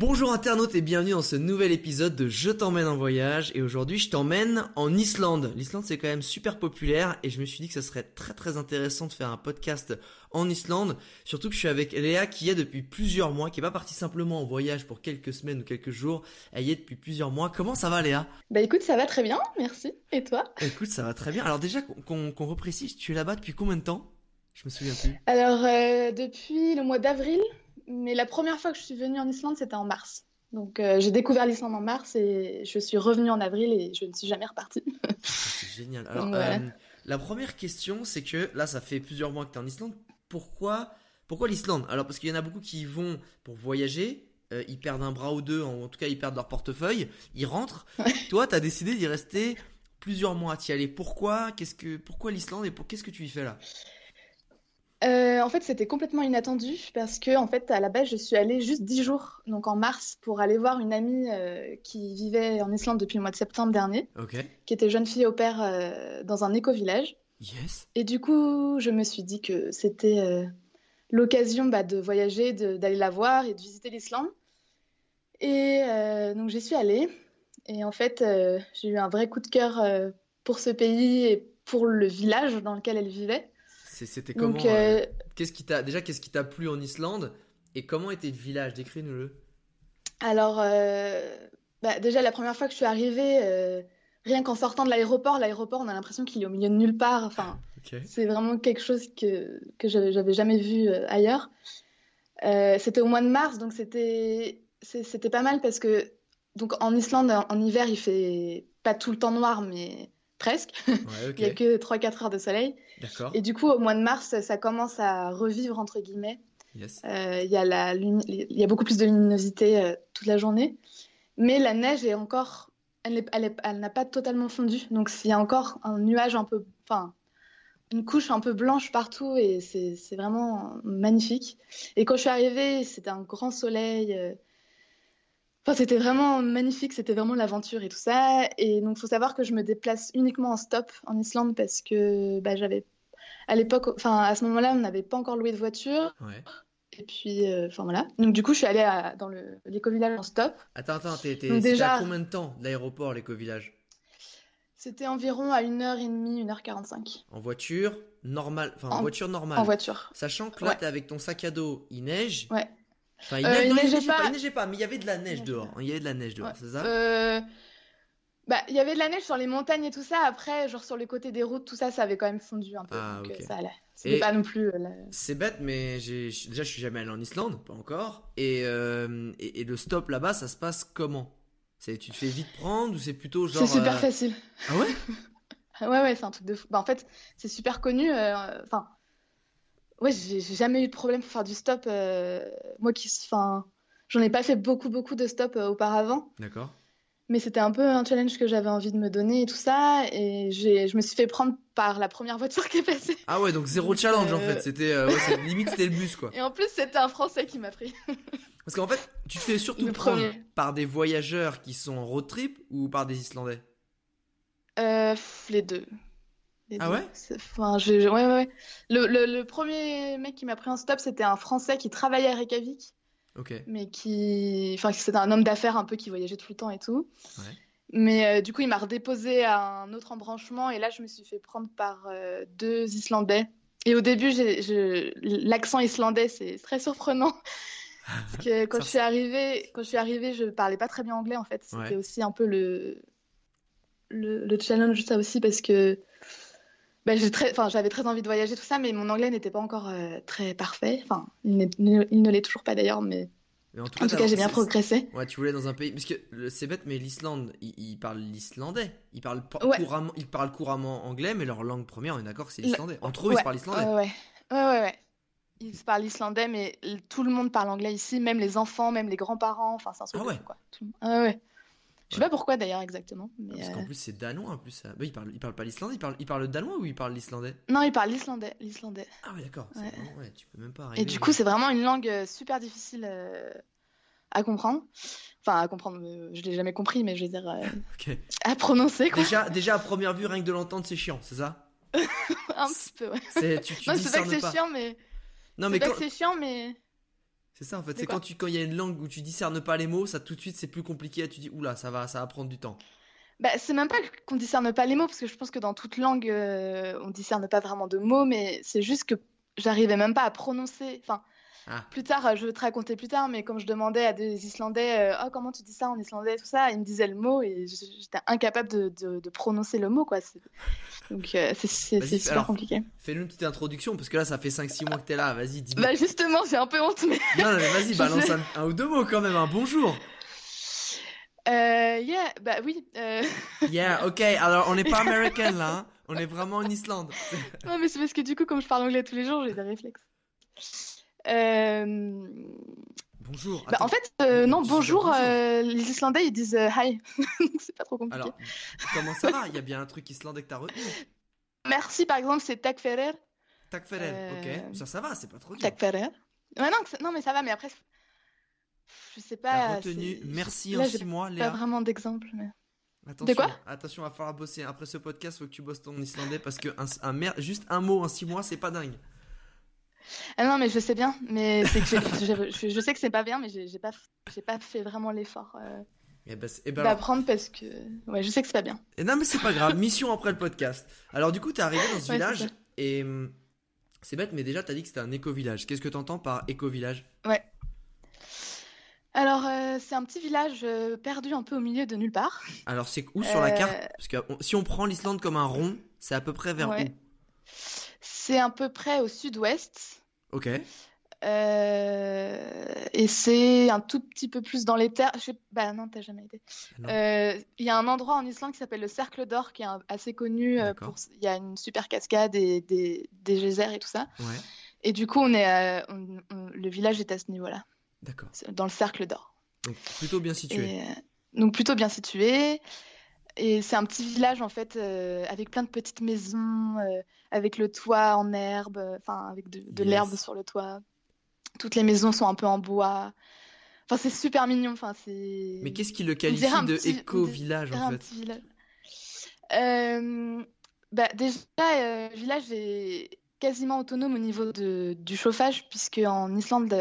Bonjour internautes et bienvenue dans ce nouvel épisode de Je t'emmène en voyage et aujourd'hui je t'emmène en Islande. L'Islande c'est quand même super populaire et je me suis dit que ça serait très très intéressant de faire un podcast en Islande, surtout que je suis avec Léa qui est depuis plusieurs mois, qui est pas partie simplement en voyage pour quelques semaines ou quelques jours, elle y est depuis plusieurs mois. Comment ça va Léa? Bah écoute ça va très bien, merci. Et toi? Écoute ça va très bien. Alors déjà qu'on qu'on reprécise, tu es là-bas depuis combien de temps? Je me souviens plus. Alors euh, depuis le mois d'avril mais la première fois que je suis venue en Islande, c'était en mars. Donc euh, j'ai découvert l'Islande en mars et je suis revenue en avril et je ne suis jamais repartie. c'est génial. Alors euh, la première question, c'est que là, ça fait plusieurs mois que tu es en Islande. Pourquoi, pourquoi l'Islande? Alors parce qu'il y en a beaucoup qui y vont pour voyager. Euh, ils perdent un bras ou deux, en tout cas ils perdent leur portefeuille, ils rentrent. Toi, tu as décidé d'y rester plusieurs mois, à y aller. Pourquoi? Qu'est-ce que pourquoi l'Islande et pour qu'est-ce que tu y fais là? Euh, en fait, c'était complètement inattendu parce que, en fait, à la base, je suis allée juste dix jours, donc en mars, pour aller voir une amie euh, qui vivait en Islande depuis le mois de septembre dernier, qui était jeune fille au père euh, dans un éco-village. Yes. Et du coup, je me suis dit que c'était l'occasion bah, de voyager, d'aller la voir et de visiter l'Islande. Et donc, j'y suis allée. Et en fait, j'ai eu un vrai coup de cœur pour ce pays et pour le village dans lequel elle vivait. C'était comment euh, euh, Qu'est-ce qui t'a déjà qu'est-ce qui t'a plu en Islande et comment était le village? Décris-nous-le. Alors euh, bah, déjà la première fois que je suis arrivée, rien qu'en sortant de l'aéroport, l'aéroport on a l'impression qu'il est au milieu de nulle part. Enfin, c'est vraiment quelque chose que que j'avais jamais vu ailleurs. c'était au mois de mars donc c'était c'était pas mal parce que donc en Islande en hiver il fait pas tout le temps noir mais presque. il y a que 3-4 heures de soleil. Et du coup, au mois de mars, ça commence à revivre, entre guillemets. Euh, il, y a la il y a beaucoup plus de luminosité euh, toute la journée. Mais la neige est encore. Elle, elle, n'a pas totalement fondu. Donc, il y a encore un nuage un peu. Enfin, une couche un peu blanche partout et c'est vraiment magnifique. Et quand je suis arrivée, c'était un grand soleil. C'était vraiment magnifique, c'était vraiment l'aventure et tout ça. Et donc, il faut savoir que je me déplace uniquement en stop en Islande parce que bah, j'avais, à l'époque, enfin, à ce moment-là, on n'avait pas encore loué de voiture. Et puis, euh, enfin voilà. Donc, du coup, je suis allée dans l'éco-village en stop. Attends, attends, t'es, déjà... à combien de temps l'aéroport, l'éco-village C'était environ à 1h30, 1h45. En voiture normale, enfin en, voiture normale. En voiture. Sachant que là, t'es avec ton sac à dos, il neige. Ouais. Enfin, il, euh, neigeait, pas. il neigeait pas, mais il y avait de la neige dehors. Il y avait de la neige dehors, c'est ça? Euh... Bah, il y avait de la neige sur les montagnes et tout ça. Après, genre sur les côtés des routes, tout ça, ça avait quand même fondu un peu. Ah, donc, euh, ça allait. C'était pas non plus. Euh, c'est bête, mais j'ai déjà, je suis jamais allé en Islande, pas encore. Et, euh, et, le stop là-bas, ça se passe comment? Tu te fais vite prendre ou c'est plutôt genre. C'est super facile. Ah ouais? Ouais, ouais, c'est un truc de fou. Bah, en fait, c'est super connu. Enfin, ouais, j'ai jamais eu de problème pour faire du stop. Euh, moi qui, enfin, j'en ai pas fait beaucoup, beaucoup de stop euh, auparavant. D'accord. Mais c'était un peu un challenge que j'avais envie de me donner et tout ça. Et je me suis fait prendre par la première voiture qui est passée. Ah ouais, donc zéro challenge en fait. C'était ouais, limite c'était le bus quoi. Et en plus c'était un Français qui m'a pris. Parce qu'en fait, tu te fais surtout prendre par des voyageurs qui sont en road trip ou par des Islandais? Euh, Les deux. Ah ouais? Enfin, ouais, ouais. Le, le, premier mec qui m'a pris en stop, c'était un Français qui travaillait à Reykjavik. Ok. Mais qui. Enfin, c'était un homme d'affaires un peu qui voyageait tout le temps et tout. Ouais. Mais euh, du coup, il m'a redéposé à un autre embranchement et là, je me suis fait prendre par euh, deux Islandais. Et au début, l'accent islandais, c'est très surprenant. Parce que quand je suis arrivée, quand je suis arrivée, je parlais pas très bien anglais en fait. C'était aussi un peu le le, challenge, ça aussi, parce que bah, j'avais très envie de voyager, tout ça, mais mon anglais n'était pas encore euh, très parfait. Enfin, il, ne l'est toujours pas d'ailleurs, mais, en tout cas, j'ai bien progressé. Ouais, tu voulais dans un pays. Parce que c'est bête, mais l'Islande, ils, parlent l'islandais. Ils parlent, couramment, ils parlent couramment anglais, mais leur langue première, on est d'accord, c'est l'islandais. Entre eux, ils parlent islandais. Ouais, ouais, ouais. ouais. Ils parlent islandais, mais tout le monde parle anglais ici, même les enfants, même les grands-parents. Enfin, c'est un truc ah ouais. quoi. Ah ouais. Je sais pas pourquoi d'ailleurs exactement. Parce qu'en euh, plus c'est danois en plus. Bah, il parle, il parle pas l'islandais, il parle, il parle le danois ou il parle l'islandais? Non, il parle l'islandais, l'islandais. Ah ouais d'accord. Ouais. tu peux même pas Et du coup c'est vraiment une langue euh, super difficile euh, à comprendre. Enfin à comprendre, je l'ai jamais compris, mais je veux dire à prononcer quoi. Déjà, déjà à première vue rien que de l'entendre c'est chiant, c'est ça? Un petit peu ouais. C'est, tu, tu non, c'est pas que c'est chiant mais. Non mais quand... c'est chiant mais. C'est ça en fait, c'est quand tu quand il y a une langue où tu discernes pas les mots, ça tout de suite c'est plus compliqué, tu dis oula, ça va ça va prendre du temps. Bah, c'est même pas qu'on discerne pas les mots parce que je pense que dans toute langue euh, on discerne pas vraiment de mots mais c'est juste que j'arrivais même pas à prononcer. Enfin ah. Plus tard, euh, je vais te raconter plus tard, mais quand je demandais à des Islandais, euh, oh, comment tu dis ça en islandais, tout ça, ils me disaient le mot et j'étais incapable de, de, prononcer le mot, quoi. Donc euh, c'est super compliqué. Fais-nous une petite introduction, parce que là, ça fait 5-6 mois que t'es là, vas-y, dis-moi. Bah justement, j'ai un peu honte, mais... non, mais vas-y, balance un, ou deux mots quand même, un bonjour. Euh, yeah, bah oui. yeah, ok, alors on n'est pas américain là, hein. on est vraiment en Islande. non, mais c'est parce que du coup, comme je parle anglais tous les jours, j'ai des réflexes. Euh, bonjour. Bah, en fait, euh, non, bonjour, euh, les Islandais ils disent hi. c'est pas trop compliqué. Alors, comment ça va? Il y a bien un truc islandais que t'as retenu. Merci, par exemple, c'est takferer. Takferer, ok. Ça, ça va, c'est pas trop dur. Takferer. Ouais, non, non, mais ça va, mais après, je sais pas. T'as retenu merci en six mois, Léa. Pas vraiment d'exemple, mais. Attention, de quoi? Attention, va falloir bosser. Après ce podcast, faut que tu bosses ton islandais parce que un, un juste un mot en six mois, c'est pas dingue. Ah non, mais je sais bien, mais c'est que je, je, sais que c'est pas bien, mais j'ai pas, pas fait vraiment l'effort euh, eh ben, eh ben d'apprendre parce que ouais, je sais que c'est pas bien. Et non, mais c'est pas grave. Mission après le podcast. Alors du coup, t'es arrivé dans ce village et hum, c'est bête, mais déjà t'as dit que c'était un éco-village. Qu'est-ce que t'entends par éco-village? Ouais. Alors, euh, c'est un petit village euh, perdu un peu au milieu de nulle part. Alors, c'est où sur la carte? Parce que si on prend l'Islande comme un rond, c'est à peu près vers où? C'est à peu près au sud-ouest. Ok. Euh, et c'est un tout petit peu plus dans les terres. Je Bah non, t'as jamais été. Euh, il y a un endroit en Islande qui s'appelle le Cercle d'Or, qui est assez connu. Euh, pour... Il y a une super cascade et des, des geysers et tout ça. Ouais. Et du coup, on est, le village est à ce niveau-là. D'accord. Dans le Cercle d'Or. Donc plutôt bien situé. Donc plutôt bien situé. Et c'est un petit village en fait euh, avec plein de petites maisons, euh, avec le toit en herbe, enfin avec de, l'herbe sur le toit. Toutes les maisons sont un peu en bois. Enfin c'est super mignon. Enfin c'est. Mais qu'est-ce qui le qualifie de éco-village en fait petit village. Euh, bah, déjà le village est quasiment autonome au niveau de, du chauffage puisque en Islande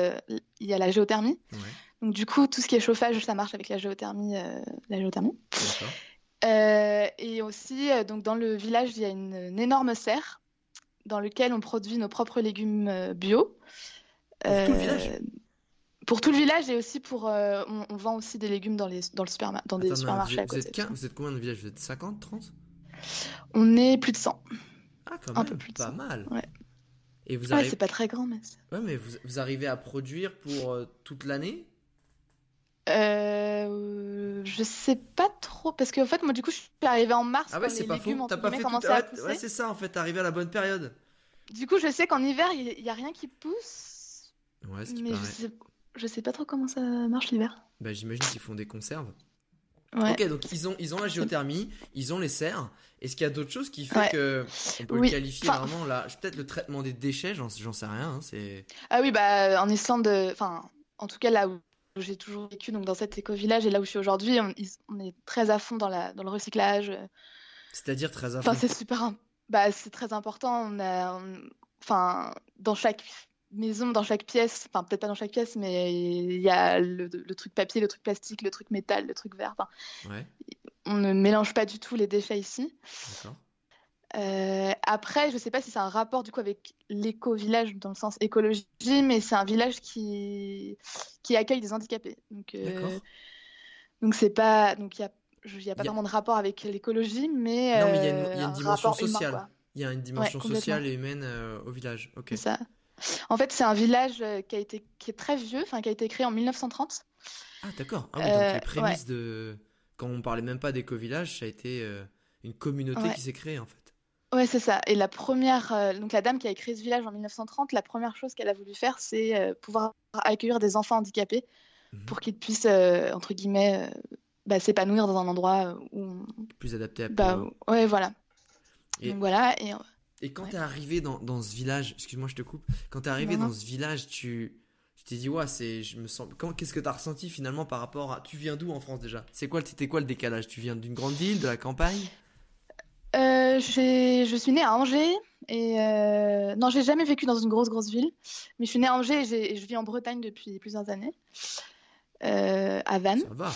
il y a la géothermie. Donc du coup tout ce qui est chauffage ça marche avec la géothermie. la géothermie. Euh, et aussi, euh, donc dans le village, il y a une, énorme serre dans lequel on produit nos propres légumes euh, bio. Pour tout le village? Pour tout le village et aussi pour. On, vend aussi des légumes dans, les, dans, le dans des supermarchés vous, êtes, Vous êtes combien de village Vous êtes 50, 30 On est plus de 100. Ah, quand même, Un peu plus de pas mal. Ouais. Et vous arrivez... c'est pas très grand, mais. Ouais, mais vous, vous arrivez à produire pour toute l'année? Euh, je sais pas trop parce qu'en fait moi du coup je suis arrivée en mars ah ouais c'est pas faux. t'as pas fait tout... ouais, c'est ça en fait t'es arrivé à la bonne période. Du coup je sais qu'en hiver il y, a rien qui pousse. Ouais mais je sais... je sais pas trop comment ça marche l'hiver. Bah j'imagine qu'ils font des conserves. Ouais. ok donc ils ont ils ont la géothermie ils ont les serres. Est-ce qu'il y a d'autres choses qui font que on peut le qualifier vraiment là peut-être le traitement des déchets j'en sais rien hein, c'est ah oui bah en Islande enfin en tout cas là où j'ai toujours vécu donc dans cet éco-village et là où je suis aujourd'hui, on, est très à fond dans, la, dans le recyclage. C'est-à-dire très à fond. Enfin, c'est super. Bah, c'est très important. On a, enfin, dans chaque maison, dans chaque pièce, enfin peut-être pas dans chaque pièce, mais il y a le, truc papier, le truc plastique, le truc métal, le truc vert. ouais. On ne mélange pas du tout les déchets ici. Euh, après, je ne sais pas si c'est un rapport du coup avec l'éco-village dans le sens écologie, mais c'est un village qui qui accueille des handicapés. Donc, euh, donc c'est pas donc il y a il n'y a pas vraiment de rapport avec l'écologie, mais. Non, mais il y a une, dimension sociale. il y a une dimension sociale et humaine au village. Ok. ça. En fait, c'est un village qui a été qui est très vieux, enfin qui a été créé en 1930. Ah d'accord. Ah, oui, donc les prémices de quand on parlait même pas d'éco-village, ça a été une communauté qui s'est créée en fait. Ouais, c'est ça. Et la première, euh, donc la dame qui a créé ce village en 1930, la première chose qu'elle a voulu faire, c'est euh, pouvoir accueillir des enfants handicapés mhm. pour qu'ils puissent, euh, entre guillemets, bah, s'épanouir dans un endroit où. Plus adapté à bah, Ouais, voilà. Et... Donc voilà. Et, et quand tu es arrivé dans, dans ce village, excuse-moi, je te coupe, quand tu es arrivé dans ce village, tu. Tu t'es dit, ouais, c'est, je me sens. Qu'est-ce que tu as ressenti finalement par rapport à. Tu viens d'où en France déjà? C'est quoi, c'était quoi le décalage? Tu viens d'une grande ville, de la campagne? Euh, je suis née à Angers et euh... non, j'ai jamais vécu dans une grosse grosse ville, mais je suis née à Angers et, je vis en Bretagne depuis plusieurs années. Euh, à Vannes. Ça va.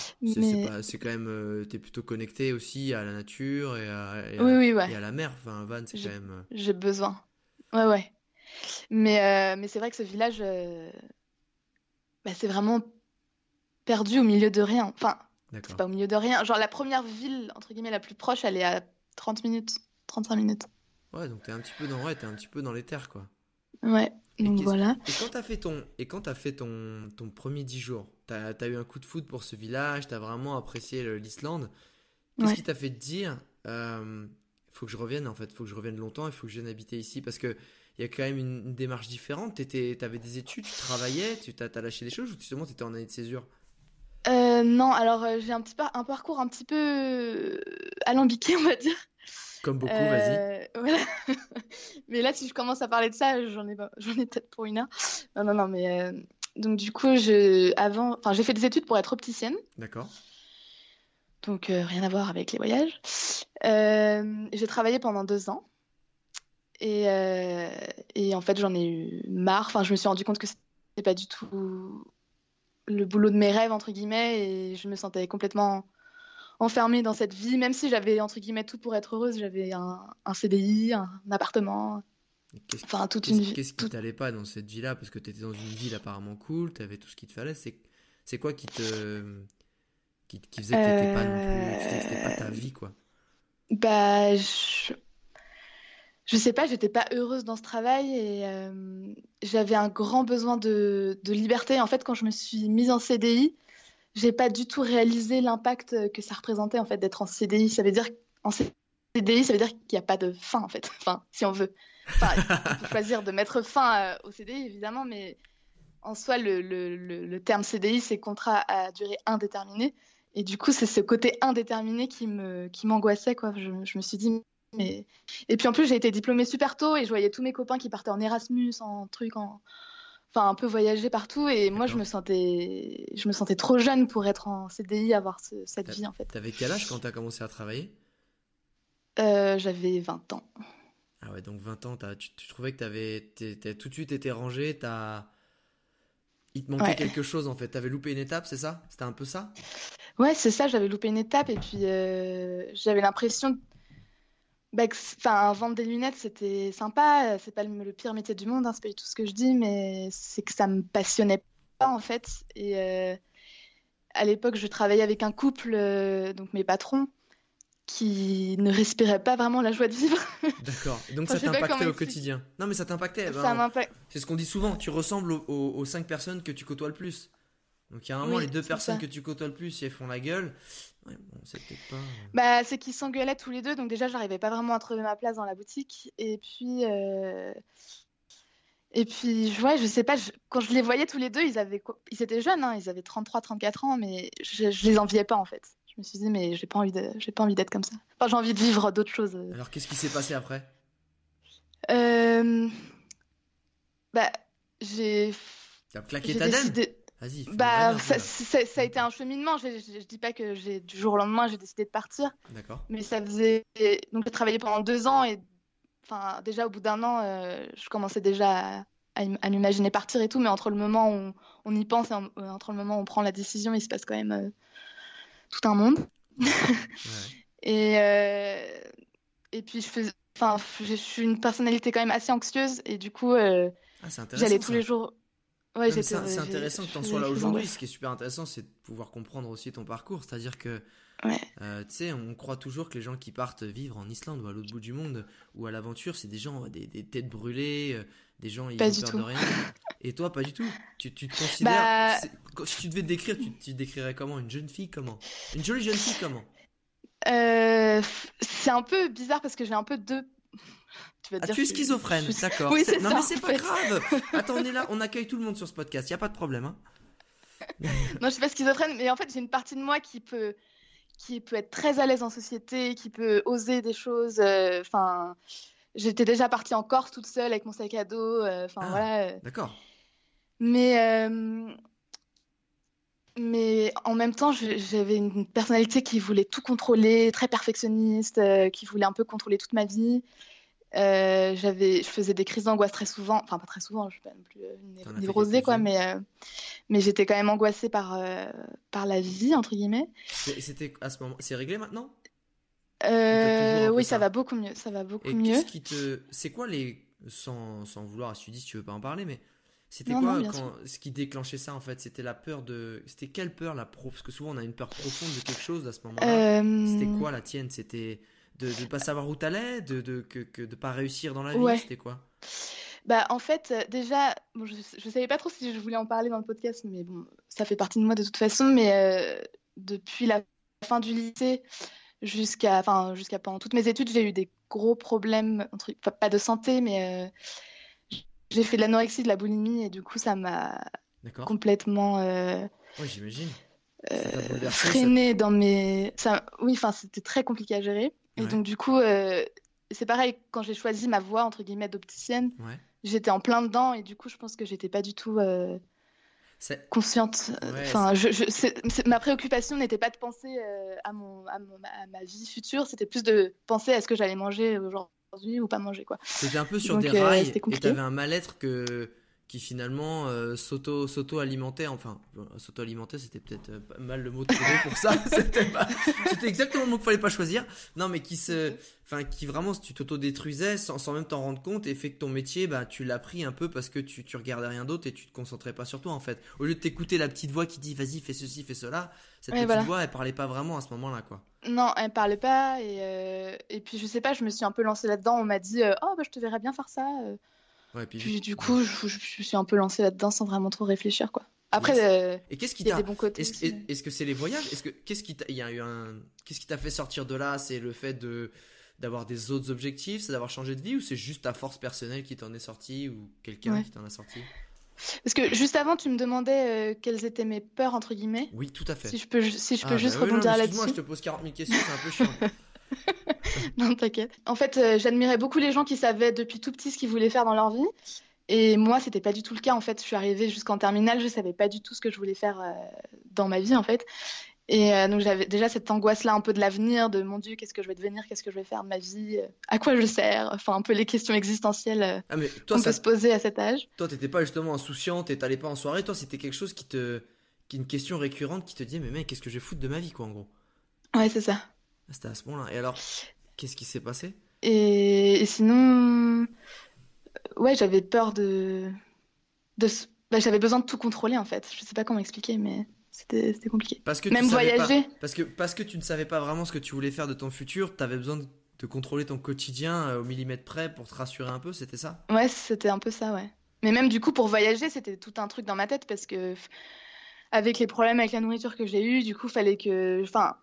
C'est quand même. Euh, tu es plutôt connecté aussi à la nature et à, et à, la mer. Enfin, Vannes, c'est quand même. J'ai besoin. Ouais, ouais. Mais, mais c'est vrai que ce village, bah, c'est vraiment perdu au milieu de rien. Enfin, c'est pas au milieu de rien. Genre, la première ville, entre guillemets, la plus proche, elle est à 30 minutes, 35 minutes. Ouais, donc t'es un petit peu dans, ouais, es un petit peu dans les terres, quoi. Ouais, donc voilà. Et quand t'as fait ton, et quand as fait ton, ton premier 10 jours, t'as as eu un coup de foot pour ce village, t'as vraiment apprécié l'Islande. Qu'est-ce qui t'a fait te dire, euh, faut que je revienne en fait, faut que je revienne longtemps, il faut que je vienne habiter ici? Parce que il y a quand même une, démarche différente. T'avais des études, tu travaillais, tu t'as as lâché des choses ou justement t'étais en année de césure? Euh, non, alors euh, j'ai un petit un parcours un petit peu euh, alambiqué, on va dire. Comme beaucoup, vas-y. Voilà. mais là, si je commence à parler de ça, j'en ai, j'en ai peut-être pour une heure. Non, non, non, mais donc du coup, je, avant, enfin, j'ai fait des études pour être opticienne. D'accord. Donc rien à voir avec les voyages. j'ai travaillé pendant deux ans. Et, et en fait, j'en ai eu marre. Enfin, je me suis rendu compte que c'était pas du tout le boulot de mes rêves, entre guillemets, et je me sentais complètement enfermée dans cette vie, même si j'avais, entre guillemets, tout pour être heureuse. J'avais un, CDI, un, appartement, enfin toute une vie. Qu'est-ce qui t'allait pas dans cette vie-là? Parce que tu étais dans une ville apparemment cool, tu avais tout ce qu'il te fallait. C'est quoi qui te... Qui, faisait que t'étais pas non plus... Pas ta vie, quoi? Bah, je je sais pas, j'étais pas heureuse dans ce travail et euh, j'avais un grand besoin de, liberté. En fait, quand je me suis mise en CDI, j'ai pas du tout réalisé l'impact que ça représentait en fait d'être en CDI. Ça veut dire en CDI, ça veut dire qu'il n'y a pas de fin en fait. Enfin, si on veut. Enfin, on peut choisir de mettre fin euh, au CDI évidemment, mais en soi, le, terme CDI, c'est contrat à durée indéterminée. Et du coup, c'est ce côté indéterminé qui me qui m'angoissait quoi. Je, je, me suis dit mais... Et puis en plus, j'ai été diplômée super tôt et je voyais tous mes copains qui partaient en Erasmus, en truc, en... enfin un peu voyager partout. Et moi, je me sentais, je me sentais trop jeune pour être en CDI, avoir cette vie en fait. T'avais quel âge quand t'as commencé à travailler? Euh, J'avais 20 ans. Ah ouais, donc 20 ans, tu, trouvais que t'avais, tout de suite été rangé, t'as... Il te manquait quelque chose en fait. T'avais loupé une étape, c'est ça? C'était un peu ça? Ouais, c'est ça. J'avais loupé une étape et puis euh, j'avais l'impression bah, enfin, vendre des lunettes, c'était sympa. C'est pas le, pire métier du monde, hein, c'est pas du tout ce que je dis, mais c'est que ça me passionnait pas en fait. Et euh, à l'époque, je travaillais avec un couple, euh, donc mes patrons, qui ne respiraient pas vraiment la joie de vivre. D'accord. Donc ça t'impactait au quotidien? Non, mais ça t'impactait. Ben, c'est ce qu'on dit souvent. Tu ressembles aux, cinq personnes que tu côtoies le plus. Donc il y a un moment, les deux personnes que tu côtoies le plus, si elles font la gueule, Ouais, bon, c'est pas. Euh, bah, c'est qu'ils s'engueulaient tous les deux, donc déjà, j'arrivais pas vraiment à trouver ma place dans la boutique. Et puis. Euh... Et puis, ouais, je sais pas, quand je les voyais tous les deux, ils, avaient... ils étaient jeunes, hein, ils avaient 33, 34 ans, mais je... je, les enviais pas en fait. Je me suis dit, mais j'ai pas envie de... j'ai pas envie d'être comme ça. Enfin, j'ai envie de vivre d'autres choses. Euh. Alors, qu'est-ce qui s'est passé après? Euh... Bah, j'ai. T'as claqué ta décidé... Bah, ça, ça, a été un cheminement. Je, je, dis pas que j'ai du jour au lendemain j'ai décidé de partir. D'accord. Mais ça faisait donc j'ai travaillé pendant deux ans et enfin déjà au bout d'un an euh, je commençais déjà à, à, m'imaginer partir et tout. Mais entre le moment où on, y pense et euh, entre le moment où on prend la décision, il se passe quand même euh, tout un monde. ouais. et et puis je fais enfin je suis une personnalité quand même assez anxieuse et du coup ah, j'allais tous les jours c'est intéressant que tu en sois là aujourd'hui. Ce qui est super intéressant, c'est de pouvoir comprendre aussi ton parcours. C'est-à-dire que Euh, tu sais, on croit toujours que les gens qui partent vivre en Islande ou à l'autre bout du monde ou à l'aventure, c'est des gens, des, des, têtes brûlées, euh, des gens ils pas ont peur de rien. Et toi, pas du tout. Tu, tu te considères. Bah... Si tu devais te décrire, tu, tu te décrirais comment? Une jeune fille comment? Une jolie jeune fille comment? Euh, C'est un peu bizarre parce que j'ai un peu deux tu, vas ah, tu es schizophrène, d'accord. Oui, non, mais c'est pas grave. Attends, on est là, on accueille tout le monde sur ce podcast, il y a pas de problème. Hein. non, je suis pas schizophrène, mais en fait, j'ai une partie de moi qui peut, qui peut être très à l'aise en société, qui peut oser des choses. Euh, enfin, j'étais déjà partie en Corse toute seule avec mon sac à dos. Euh, ah, voilà. D'accord. Mais. Mais en même temps, j'avais une personnalité qui voulait tout contrôler, très perfectionniste, qui voulait un peu contrôler toute ma vie. Euh, j'avais, je faisais des crises d'angoisse très souvent, enfin pas très souvent, je suis pas non plus euh, névrosée quoi, mais euh, mais j'étais quand même angoissée par par la vie entre guillemets. C'était à ce moment, c'est réglé maintenant? Oui, ça, va beaucoup mieux, ça va beaucoup Et mieux. Qu'est-ce qui te, c'est quoi les, sans sans vouloir, si tu dis si tu veux pas en parler, mais c'était quoi quand, ce qui déclenchait ça en fait? C'était la peur de, c'était quelle peur la pro Parce que souvent on a une peur profonde de quelque chose à ce moment-là. C'était quoi la tienne? C'était de ne pas savoir où t'allais, de, de, que, que de pas réussir dans la vie, c'était quoi? Bah, en fait, euh, déjà, je, ne savais pas trop si je voulais en parler dans le podcast, mais bon, ça fait partie de moi de toute façon. Mais euh, depuis la fin du lycée jusqu'à, enfin, jusqu'à pendant toutes mes études, j'ai eu des gros problèmes, entre, pas de santé, mais euh, j'ai fait de l'anorexie, de la boulimie, et du coup, ça m'a complètement. oui, j'imagine. freiné dans mes. Ça, oui, enfin, c'était très compliqué à gérer. Et donc, du coup, euh, c'est pareil, quand j'ai choisi ma voie, entre guillemets, d'opticienne, j'étais en plein dedans et du coup, je pense que j'étais pas du tout euh, consciente. enfin, je, ma préoccupation n'était pas de penser euh, à, mon, à, ma vie future, c'était plus de penser à ce que j'allais manger aujourd'hui ou pas manger. quoi. C'était un peu sur des rails et t'avais un mal-être que qui finalement euh, s'auto s'auto alimentait enfin s'auto alimentait c'était peut-être euh, pas mal le mot trouvé pour ça c'était exactement le mot qu'il fallait pas choisir. Non mais qui se enfin qui vraiment tu t'auto détruisais sans, sans, même t'en rendre compte et fait que ton métier bah tu l'as pris un peu parce que tu tu regardais rien d'autre et tu te concentrais pas sur toi en fait. Au lieu de t'écouter la petite voix qui dit vas-y fais ceci fais cela cette petite voix elle parlait pas vraiment à ce moment-là quoi. Non elle parlait pas et euh, et puis je sais pas je me suis un peu lancée là-dedans. On m'a dit oh bah je te verrais bien faire ça puis, du coup, je, je, suis un peu lancée là-dedans sans vraiment trop réfléchir, quoi. Après, euh, et qu'est-ce qui t'a Est-ce est, que c'est les voyages? Est-ce que qu'est-ce qui t'a il y a eu un qu'est-ce qui t'a fait sortir de là? C'est le fait de d'avoir des autres objectifs, c'est d'avoir changé de vie ou c'est juste ta force personnelle qui t'en est sortie ou quelqu'un qui t'en a sorti? Parce que juste avant, tu me demandais euh, quelles étaient mes peurs entre guillemets. Oui, tout à fait. Si je peux, si je peux ah, juste bah rebondir là-dessus. Moi, je te pose 40 000 questions, c'est un peu chiant. non, t'inquiète. En fait, euh, j'admirais beaucoup les gens qui savaient depuis tout petit ce qu'ils voulaient faire dans leur vie. Et moi, c'était pas du tout le cas. En fait, je suis arrivée jusqu'en terminale, je savais pas du tout ce que je voulais faire euh, dans ma vie, en fait. Et euh, donc, j'avais déjà cette angoisse-là un peu de l'avenir, de mon Dieu, qu'est-ce que je vais devenir, qu'est-ce que je vais faire de ma vie, à quoi je sers, enfin, un peu les questions existentielles ah, qu'on peut se poser à cet âge. Toi, t'étais pas justement insouciante et t'allais pas en soirée, toi, c'était quelque chose qui te. qui une question récurrente qui te disait, mais mec, qu'est-ce que je vais foutre de ma vie, quoi, en gros? Ouais, c'est ça. C'était à ce moment-là. Et alors, qu'est-ce qui s'est passé? Et... sinon, ouais, j'avais peur de, de... Bah, j'avais besoin de tout contrôler en fait. Je sais pas comment expliquer, mais c'était compliqué. Parce que même voyager. Parce que parce que tu ne savais pas vraiment ce que tu voulais faire de ton futur, tu avais besoin de, contrôler ton quotidien euh, au millimètre près pour te rassurer un peu. C'était ça? Ouais, c'était un peu ça, ouais. Mais même du coup pour voyager, c'était tout un truc dans ma tête parce que avec les problèmes avec la nourriture que j'ai eu, du coup, fallait que, enfin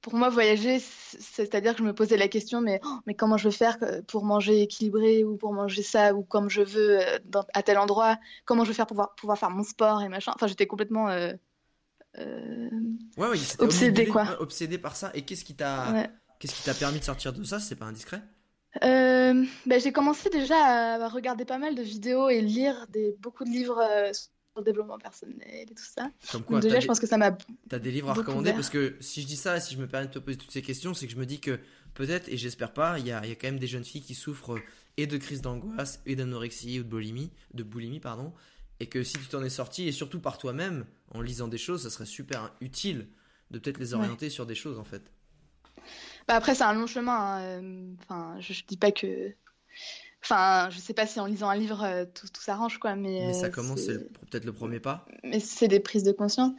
pour moi, voyager, c'est-à-dire que je me posais la question, mais, oh, mais comment je vais faire pour manger équilibré ou pour manger ça ou comme je veux euh, à tel endroit? Comment je vais faire pour pouvoir, pouvoir faire mon sport et machin? Enfin, j'étais complètement euh, euh, ouais, ouais, obsédée, quoi. Obsédée par ça. Et qu'est-ce qui t'a qu'est-ce qui t'a permis de sortir de ça? C'est pas indiscret. Bah, J'ai commencé déjà à regarder pas mal de vidéos et lire des, beaucoup de livres le développement personnel et tout ça. Comme quoi, déjà, je pense que ça m'a. T'as des livres à recommander parce que si je dis ça, si je me permets de te poser toutes ces questions, c'est que je me dis que peut-être, et j'espère pas, il y a, y a, quand même des jeunes filles qui souffrent et de crise d'angoisse, et d'anorexie, ou de boulimie, de boulimie, pardon, et que si tu t'en es sorti, et surtout par toi-même, en lisant des choses, ça serait super utile de peut-être les orienter sur des choses en fait. Bah après, c'est un long chemin. Hein, euh, enfin, je, je dis pas que Enfin, je sais pas si en lisant un livre euh, tout, tout s'arrange quoi, mais. Mais ça commence, c'est peut-être le premier pas. Mais c'est des prises de conscience.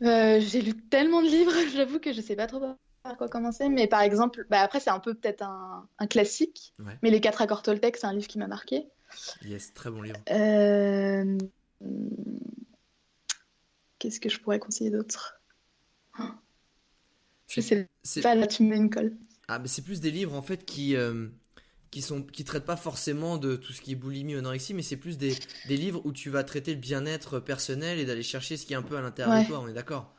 J'ai lu tellement de livres, j'avoue que je sais pas trop par quoi commencer. Mais par exemple, bah, après, c'est un peu peut-être un, un, classique. Mais Les quatre accords Toltec, c'est un livre qui m'a marqué. Yes, très bon livre. Qu'est-ce que je pourrais conseiller d'autre? Je sais pas, là tu me mets une colle. Ah, mais c'est plus des livres en fait qui, euh, qui, sont, qui traitent pas forcément de tout ce qui est boulimie ou anorexie, mais c'est plus des, des, livres où tu vas traiter le bien-être personnel et d'aller chercher ce qui est un peu à l'intérieur de toi, on est d'accord?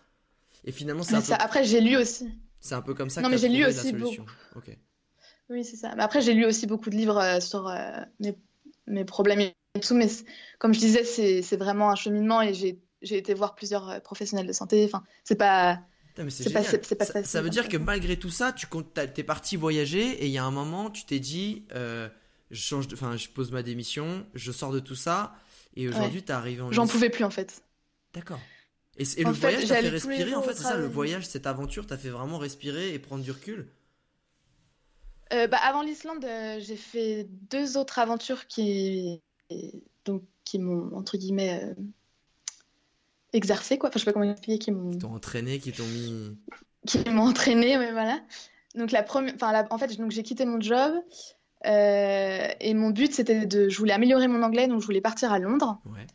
Et finalement, c'est peu... Après, j'ai lu aussi. C'est un peu comme ça non, que mais j'ai lu aussi beaucoup. Oui, c'est ça. Mais après, j'ai lu aussi beaucoup de livres euh, sur euh, mes, mes, problèmes et tout, mais comme je disais, c'est vraiment un cheminement et j'ai j'ai été voir plusieurs euh, professionnels de santé. Enfin, c'est pas. C'est pas, pas, ça, ça, veut dire que malgré tout ça, tu es parti voyager et il y a un moment, tu t'es dit, euh, je change, enfin, je pose ma démission, je sors de tout ça et aujourd'hui, tu es arrivé en. J'en pouvais plus en fait. D'accord. Et, le voyage t'a fait respirer en fait, c'est ça, le voyage, cette aventure t'a fait vraiment respirer et prendre du recul. Euh, bah, avant l'Islande, j'ai fait deux autres aventures qui, donc, qui m'ont entre guillemets exercé, quoi. Enfin, je sais pas comment expliquer, qui m'ont. Entraîné, qui t'ont mis. Qui m'ont entraîné, mais voilà. Donc, la première. Enfin, en fait, donc, j'ai quitté mon job. Euh, et mon but, c'était de. Je voulais améliorer mon anglais, donc je voulais partir à Londres. Ouais.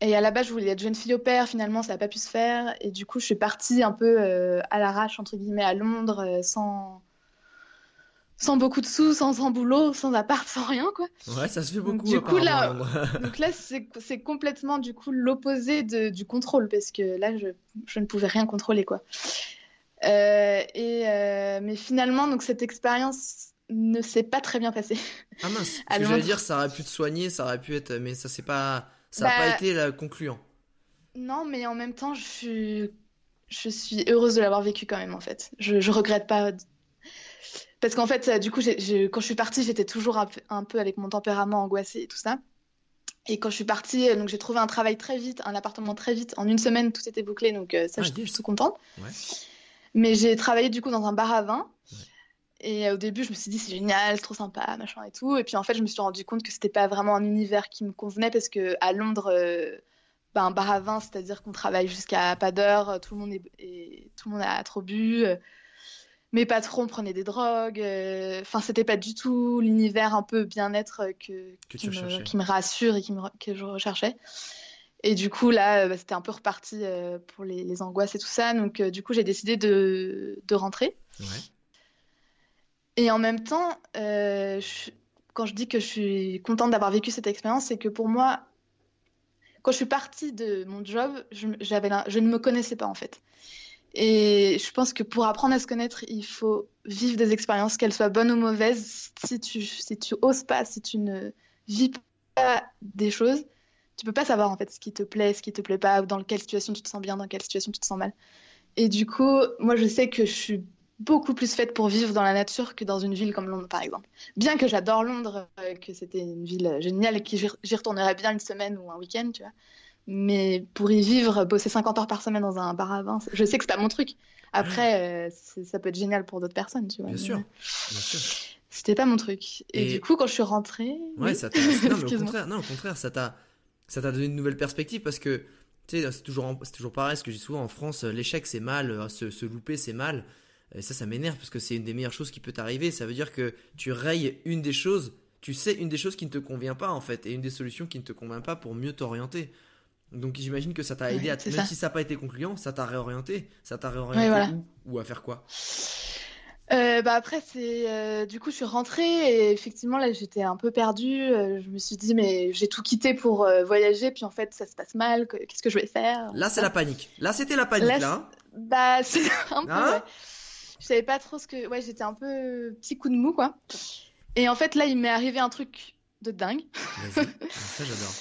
Et à la base, je voulais être jeune fille au père. Finalement, ça n'a pas pu se faire. Et du coup, je suis partie un peu euh, à l'arrache, entre guillemets, à Londres, euh, sans sans beaucoup de sous, sans, sans boulot, sans appart, sans rien, quoi. Ouais, ça se fait beaucoup. du coup, là, donc là, c'est complètement du coup l'opposé du contrôle, parce que là, je, je, ne pouvais rien contrôler, quoi. Euh, et euh, mais finalement, donc cette expérience ne s'est pas très bien passée. Ah mince. je veux dire, ça aurait pu te soigner, ça aurait pu être, mais ça c'est pas, ça n'a pas bah, été la concluant. Non, mais en même temps, je suis, je suis heureuse de l'avoir vécu quand même, en fait. Je, je regrette pas parce qu'en fait, du coup, quand je suis partie, j'étais toujours un peu, avec mon tempérament angoissé et tout ça. Et quand je suis partie, donc j'ai trouvé un travail très vite, un appartement très vite. En une semaine, tout était bouclé, donc euh, ça, ah, je suis contente. Mais j'ai travaillé du coup dans un bar à vin. Et euh, au début, je me suis dit, c'est génial, c'est trop sympa, machin et tout. Et puis en fait, je me suis rendu compte que c'était pas vraiment un univers qui me convenait parce que à Londres, euh, ben, un bar à vin, c'est-à-dire qu'on travaille jusqu'à pas d'heure, tout le monde est, tout le monde a trop bu mes patrons prenaient des drogues. Euh, enfin, c'était pas du tout l'univers un peu bien-être que, qui, me, rassure et qui me, que je recherchais. Et du coup, là, bah, c'était un peu reparti euh, pour les, angoisses et tout ça. Donc, euh, du coup, j'ai décidé de, de rentrer. Ouais. Et en même temps, quand je dis que je suis contente d'avoir vécu cette expérience, c'est que pour moi, quand je suis partie de mon job, je, je ne me connaissais pas en fait. Et je pense que pour apprendre à se connaître, il faut vivre des expériences, qu'elles soient bonnes ou mauvaises. Si tu, si oses pas, si tu ne vis pas des choses, tu peux pas savoir en fait ce qui te plaît, ce qui te plaît pas, dans quelle situation tu te sens bien, dans quelle situation tu te sens mal. Et du coup, moi je sais que je suis beaucoup plus faite pour vivre dans la nature que dans une ville comme Londres par exemple. Bien que j'adore Londres, euh, que c'était une ville géniale et que j'y retournerais bien une semaine ou un week-end, tu vois. Mais pour y vivre, bosser 50 heures par semaine dans un bar à vin, je sais que c'est pas mon truc. Après, euh, ça peut être génial pour d'autres personnes, tu vois. Bien sûr, bien sûr. C'était pas mon truc. Et, du coup, quand je suis rentrée. Ouais, ça t'a. non, au contraire, non, au contraire, ça t'a, ça t'a donné une nouvelle perspective parce que, tu sais, c'est toujours, c'est toujours pareil, ce que dis souvent en France, l'échec c'est mal, euh, se, se louper c'est mal. Et ça, ça m'énerve parce que c'est une des meilleures choses qui peut t'arriver. Ça veut dire que tu rayes une des choses, tu sais une des choses qui ne te convient pas en fait, et une des solutions qui ne te convient pas pour mieux t'orienter. Donc j'imagine que ça t'a aidé, à même si ça n'a pas été concluant, ça t'a réorienté. Ça t'a réorienté où, ou à faire quoi? Euh, bah après c'est euh, du coup je suis rentrée et effectivement là j'étais un peu perdue. Euh, je me suis dit mais j'ai tout quitté pour voyager. Puis en fait ça se passe mal. Qu'est-ce que je vais faire? Là c'est la panique. Là c'était la panique là, hein. bah c'est un peu hein? je savais pas trop ce que ouais j'étais un peu petit coup de mou quoi. Et en fait là il m'est arrivé un truc de dingue. Ça j'adore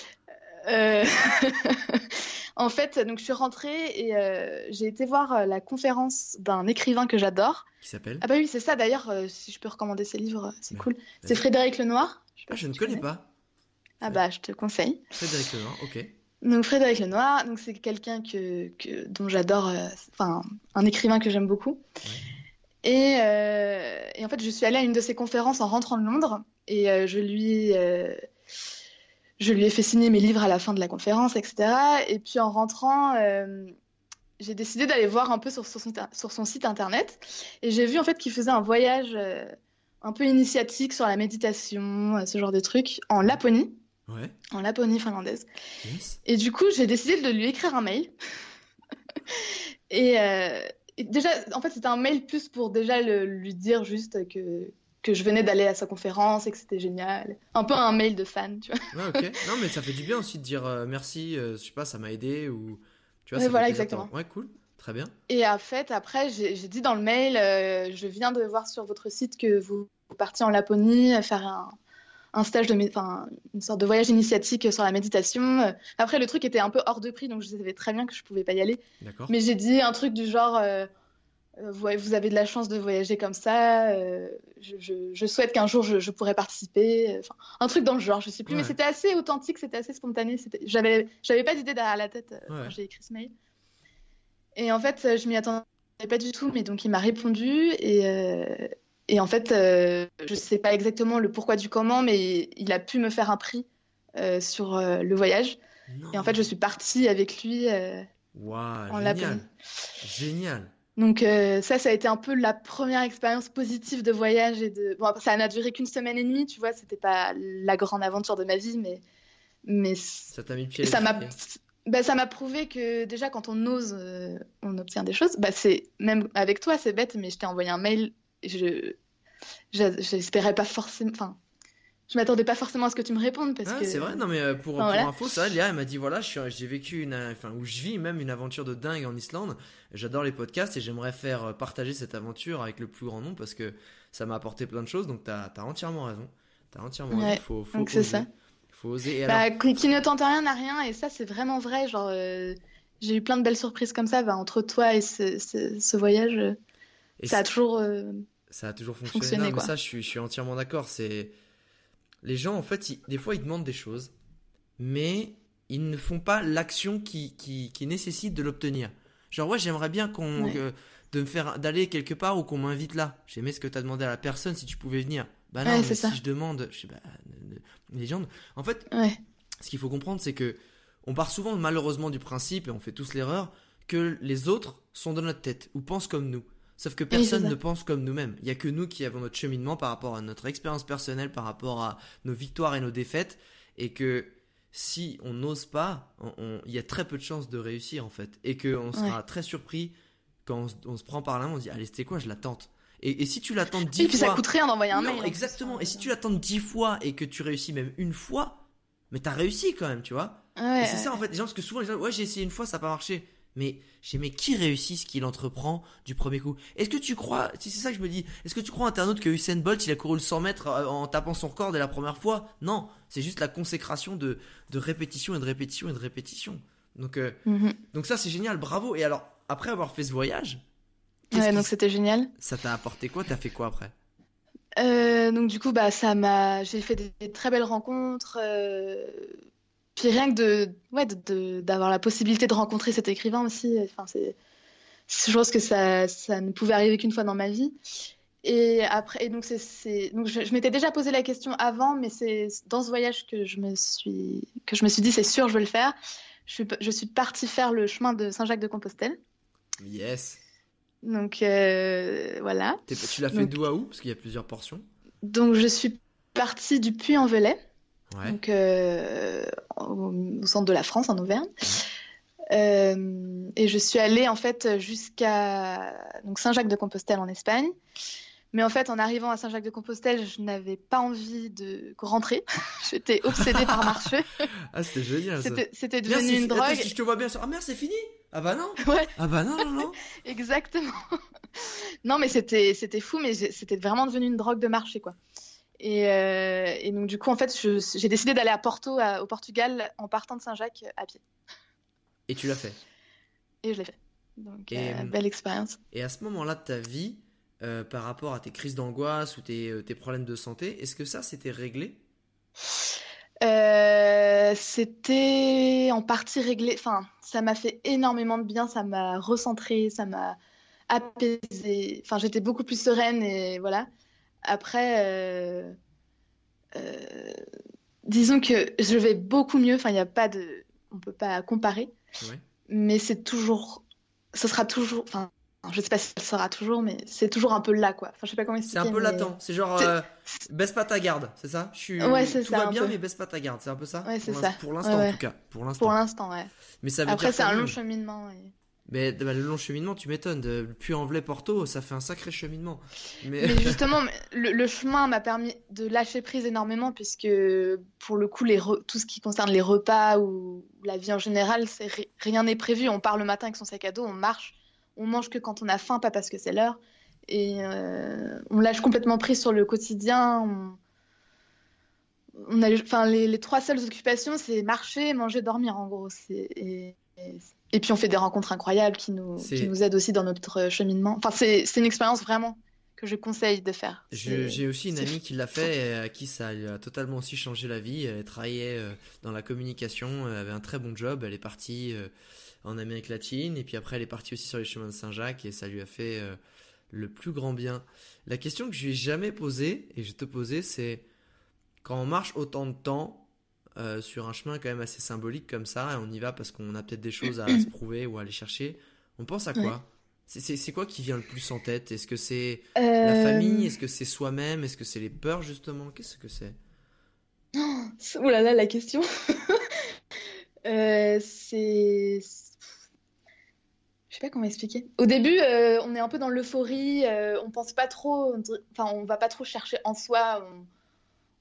euh, en fait, donc je suis rentrée et euh, j'ai été voir euh, la conférence d'un écrivain que j'adore. Qui s'appelle? Ah bah oui, c'est ça d'ailleurs, si je peux recommander ses livres, c'est cool. C'est Frédéric Lenoir. Je, ah, je ne connais, pas. Ah bah je te conseille. Frédéric Lenoir, ok. Donc Frédéric Lenoir, donc c'est quelqu'un que, que, dont j'adore, enfin un écrivain que j'aime beaucoup. Et, et, en fait, je suis allée à une de ses conférences en rentrant de Londres et je lui je lui ai fait signer mes livres à la fin de la conférence, etc. Et puis en rentrant, euh, j'ai décidé d'aller voir un peu sur son, sur son site internet et j'ai vu en fait qu'il faisait un voyage euh, un peu initiatique sur la méditation, euh, ce genre de trucs, en Laponie. Ouais. En Laponie finlandaise. Et du coup, j'ai décidé de lui écrire un mail. Euh, et, déjà, en fait, c'était un mail plus pour déjà lui dire juste que, que je venais d'aller à sa conférence et que c'était génial. Un peu un mail de fan, tu vois. Ouais, ok. Non, mais ça fait du bien aussi de dire merci, je sais pas, ça m'a aidé ou tu vois, voilà, exactement. Ouais, cool. Très bien. Et en fait, après, j'ai dit dans le mail, euh, je viens de voir sur votre site que vous, partiez en Laponie faire un, un stage de, enfin, une sorte de voyage initiatique sur la méditation. Après, le truc était un peu hors de prix, donc je savais très bien que je pouvais pas y aller. Mais j'ai dit un truc du genre, euh, euh, vous, avez de la chance de voyager comme ça. je, je, souhaite qu'un jour je, je, pourrais participer. Enfin, un truc dans le genre, je sais plus. Mais c'était assez authentique, c'était assez spontané. J'avais, j'avais pas d'idée derrière la tête quand j'ai écrit ce mail. Et en fait, je m'y attendais pas du tout, mais donc il m'a répondu et, euh, et en fait, euh, je sais pas exactement le pourquoi du comment, mais il a pu me faire un prix euh, sur euh, le voyage. Et en fait, je suis partie avec lui wow, en Laponie. Génial. Donc ça, ça a été un peu la première expérience positive de voyage et de. Bon, ça n'a duré qu'une semaine et demie, tu vois. C'était pas la grande aventure de ma vie, mais mais ça t'a mis le pied. Ça m'a bah, ça m'a prouvé que déjà quand on ose, euh, on obtient des choses. Bah, c'est même avec toi, c'est bête, mais je t'ai envoyé un mail. Je j'espérais pas forcément. Enfin, je m'attendais pas forcément à ce que tu me répondes parce ah, que. C'est vrai, non mais euh, pour, pour info, ça, Léa, elle m'a dit voilà, j'ai vécu une, enfin, où je vis même une aventure de dingue en Islande. J'adore les podcasts et j'aimerais faire euh, partager cette aventure avec le plus grand nombre parce que ça m'a apporté plein de choses. Donc t'as as entièrement raison. T'as entièrement raison. Faut, faut donc c'est ça. Faut oser. Bah, qui ne tente rien n'a rien, et ça, c'est vraiment vrai. Genre, euh, j'ai eu plein de belles surprises comme ça. Bah, entre toi et ce, voyage, ça a toujours. Euh, ça a toujours fonctionné. ça, je suis, je suis entièrement d'accord. C'est les gens, en fait, des fois, ils demandent des choses, mais ils ne font pas l'action qui, qui, qui, nécessite de l'obtenir. Genre, ouais, j'aimerais bien qu'on de me faire d'aller quelque part ou qu'on m'invite là. J'aimais ce que tu as demandé à la personne si tu pouvais venir. Bah non, mais si je demande, je sais, bah, légende. En fait, ce qu'il faut comprendre, c'est que on part souvent malheureusement du principe, et on fait tous l'erreur, que les autres sont dans notre tête ou pensent comme nous. Sauf que personne ne pense comme nous-mêmes. Il n'y a que nous qui avons notre cheminement par rapport à notre expérience personnelle, par rapport à nos victoires et nos défaites, et que si on n'ose pas, il y a très peu de chances de réussir en fait, et qu'on sera très surpris quand on, se prend par la main, on se dit allez c'était quoi, je la tente. Et, si tu l'attends dix fois. Et puis ça coûte rien d'envoyer un mail. Exactement. Et si tu l'attends dix fois et que tu réussis même une fois, mais t'as réussi quand même, tu vois. Ouais, c'est ça en fait. Les gens, parce que souvent les gens, ouais, j'ai essayé une fois, ça n'a pas marché. Mais j'ai mais qui réussit ce qu'il entreprend du premier coup? Est-ce que tu crois, c'est ça que je me dis, est-ce que tu crois internaute que Usain Bolt il a couru le 100 mètres euh, en tapant son record dès la première fois? Non, c'est juste la consécration de, de répétition et de répétition et de répétition. Donc, euh, mhm. donc ça c'est génial, bravo. Et alors, après avoir fait ce voyage, Ouais, donc c'était génial. Ça t'a apporté quoi? T'as fait quoi après? Euh, Donc du coup, bah ça m'a, j'ai fait des, très belles rencontres. Euh... Puis rien que de, ouais, d'avoir la possibilité de rencontrer cet écrivain aussi. Enfin, c'est, je pense que ça, ça ne pouvait arriver qu'une fois dans ma vie. Et après, et donc c'est, donc je, m'étais déjà posé la question avant, mais c'est dans ce voyage que je me suis, que je me suis dit, c'est sûr, je veux le faire. Je suis, je suis partie faire le chemin de Saint-Jacques-de-Compostelle. Yes. Donc euh, voilà. Tu l'as fait d'où à où? Parce qu'il y a plusieurs portions. Donc je suis partie du Puy-en-Velay, donc euh, au, centre de la France, en Auvergne. Euh, et je suis allée en fait jusqu'à Saint-Jacques-de-Compostelle en Espagne. Mais en fait, en arrivant à Saint-Jacques-de-Compostelle, je n'avais pas envie de rentrer. J'étais obsédée par marcher. Ah, c'était génial. C'était devenu une drogue. je te vois bien sur. Ah merde, c'est fini. Ah bah non. Ouais. Ah bah non, non, non. Exactement. non, mais c'était c'était fou, mais c'était vraiment devenu une drogue de marché, quoi. Et, euh, et donc, du coup, en fait, j'ai décidé d'aller à Porto, au Portugal, en partant de Saint-Jacques à pied. Et tu l'as fait? Et je l'ai fait. Donc, euh, belle expérience. Et à ce moment-là de ta vie, euh, par rapport à tes crises d'angoisse ou tes, tes, problèmes de santé, est-ce que ça, c'était réglé? C'était en partie réglé. Enfin, ça m'a fait énormément de bien, ça m'a recentré, ça m'a apaisé. Enfin, j'étais beaucoup plus sereine et voilà. Après, euh, euh, disons que je vais beaucoup mieux. Enfin, il n'y a pas de, on peut pas comparer. Mais c'est toujours ce sera toujours. Enfin, je sais pas si ça sera toujours, mais c'est toujours un peu là, quoi. Enfin, je sais pas comment. C'est un peu latent. C'est genre, euh, baisse pas ta garde, c'est ça? Je suis. Ouais, c'est ça. Tout va bien, mais baisse pas ta garde. C'est un peu ça? Ouais, c'est ça. Pour l'instant, en tout cas. Pour l'instant. Pour l'instant, ouais. Mais ça veut Après, c'est un long cheminement. Mais bah, le long cheminement, tu m'étonnes. De Puy-en-Velay-Porto, ça fait un sacré cheminement. Mais, justement, le, chemin m'a permis de lâcher prise énormément, puisque pour le coup, les tout ce qui concerne les repas ou la vie en général, rien n'est prévu. On part le matin avec son sac à dos, on marche, on mange que quand on a faim, pas parce que c'est l'heure. Et euh, on lâche complètement prise sur le quotidien. On, a, enfin, les, trois seules occupations, c'est marcher, manger, dormir, en gros. Et, et puis on fait des rencontres incroyables qui nous, nous aident aussi dans notre cheminement. Enfin, c'est une expérience vraiment que je conseille de faire. J'ai aussi une amie qui l'a fait et à qui ça a totalement aussi changé la vie. Elle travaillait euh, dans la communication, elle avait un très bon job. Elle est partie euh, en Amérique latine et puis après elle est partie aussi sur les chemins de Saint-Jacques et ça lui a fait euh, le plus grand bien. La question que je lui ai jamais posée et je te poser, c'est quand on marche autant de temps, euh, sur un chemin quand même assez symbolique comme ça, et on y va parce qu'on a peut-être des choses à se prouver ou à aller chercher. On pense à quoi? C'est quoi qui vient le plus en tête? Est-ce que c'est la euh, famille? Est-ce que c'est soi-même? Est-ce que c'est les peurs justement? Qu'est-ce que c'est? Oh là là, la question euh, C'est. Je sais pas comment expliquer. Au début, on est un peu dans l'euphorie, on pense pas trop, enfin, on va pas trop chercher en soi. On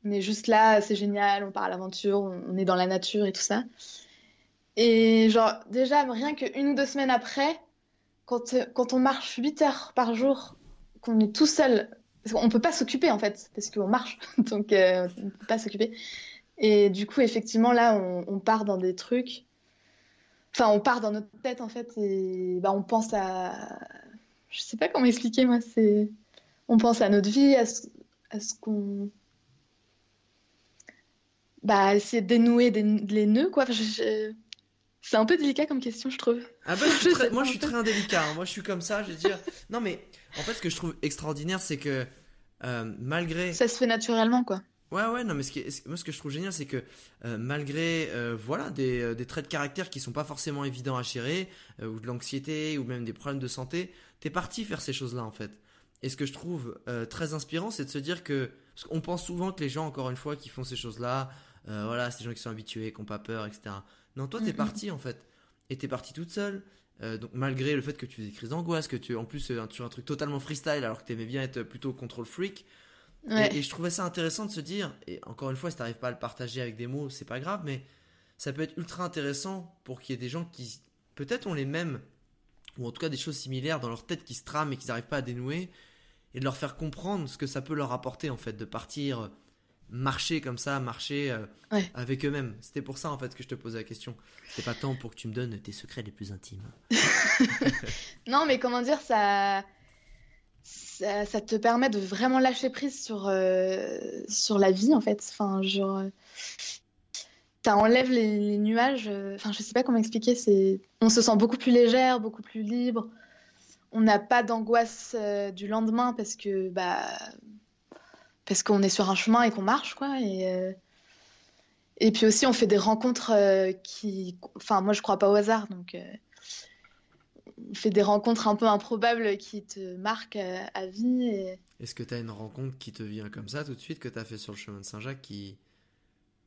on est juste là, c'est génial, on part à l'aventure, on, est dans la nature et tout ça. Et genre, déjà, rien qu'une ou deux semaines après, quand, quand on marche 8 heures par jour, qu'on est tout seul, parce qu'on peut pas s'occuper en fait, parce qu'on marche, donc euh, on peut pas s'occuper. Et du coup, effectivement, là, on, part dans des trucs. Enfin, on part dans notre tête en fait, et bah, on pense à. Je sais pas comment expliquer, moi, c'est. On pense à notre vie, à ce qu'on bah, essayer de dénouer les nœuds, quoi. C'est un peu délicat comme question, je trouve. Ah bah, moi, je suis très indélicat. Hein. Moi, je suis comme ça. Je veux dire. Non, mais en fait, ce que je trouve extraordinaire, c'est que euh, malgré. Ça se fait naturellement, quoi. Ouais, ouais, non, mais ce qui moi, ce que je trouve génial, c'est que euh, malgré euh, voilà des, des, traits de caractère qui sont pas forcément évidents à gérer, ou de l'anxiété, ou même des problèmes de santé, t'es parti faire ces choses-là, en fait. Et ce que je trouve très inspirant, c'est de se dire que. Parce qu'on pense souvent que les gens, encore une fois, qui font ces choses-là, euh, voilà, c'est des gens qui sont habitués, qui n'ont pas peur, etc. Non, toi, t'es parti en fait. Et t'es parti toute seule. Euh, donc malgré le fait que tu faisais des crises d'angoisse, que tu en plus euh, tu as un truc totalement freestyle alors que tu aimais bien être plutôt control freak. Et, je trouvais ça intéressant de se dire, et encore une fois, si t'arrives pas à le partager avec des mots, c'est pas grave, mais ça peut être ultra intéressant pour qu'il y ait des gens qui peut-être ont les mêmes, ou en tout cas des choses similaires dans leur tête qui se trament et qu'ils n'arrivent pas à dénouer, et de leur faire comprendre ce que ça peut leur apporter en fait, de partir marcher comme ça, marcher euh, avec eux-mêmes. C'était pour ça en fait que je te posais la question. C'était pas tant pour que tu me donnes tes secrets les plus intimes. non, mais comment dire, ça, ça, te permet de vraiment lâcher prise sur, euh, sur la vie en fait. Enfin, genre, ça enlève les, nuages. Euh, enfin, je sais pas comment expliquer. C'est, on se sent beaucoup plus légère, beaucoup plus libre. On n'a pas d'angoisse du lendemain parce que bah parce qu'on est sur un chemin et qu'on marche, quoi. Et, euh, et puis aussi, on fait des rencontres euh, qui. Enfin, moi, je crois pas au hasard, donc. Euh, on fait des rencontres un peu improbables qui te marquent à, vie. Est-ce que tu as une rencontre qui te vient comme ça tout de suite que tu as fait sur le chemin de Saint-Jacques qui...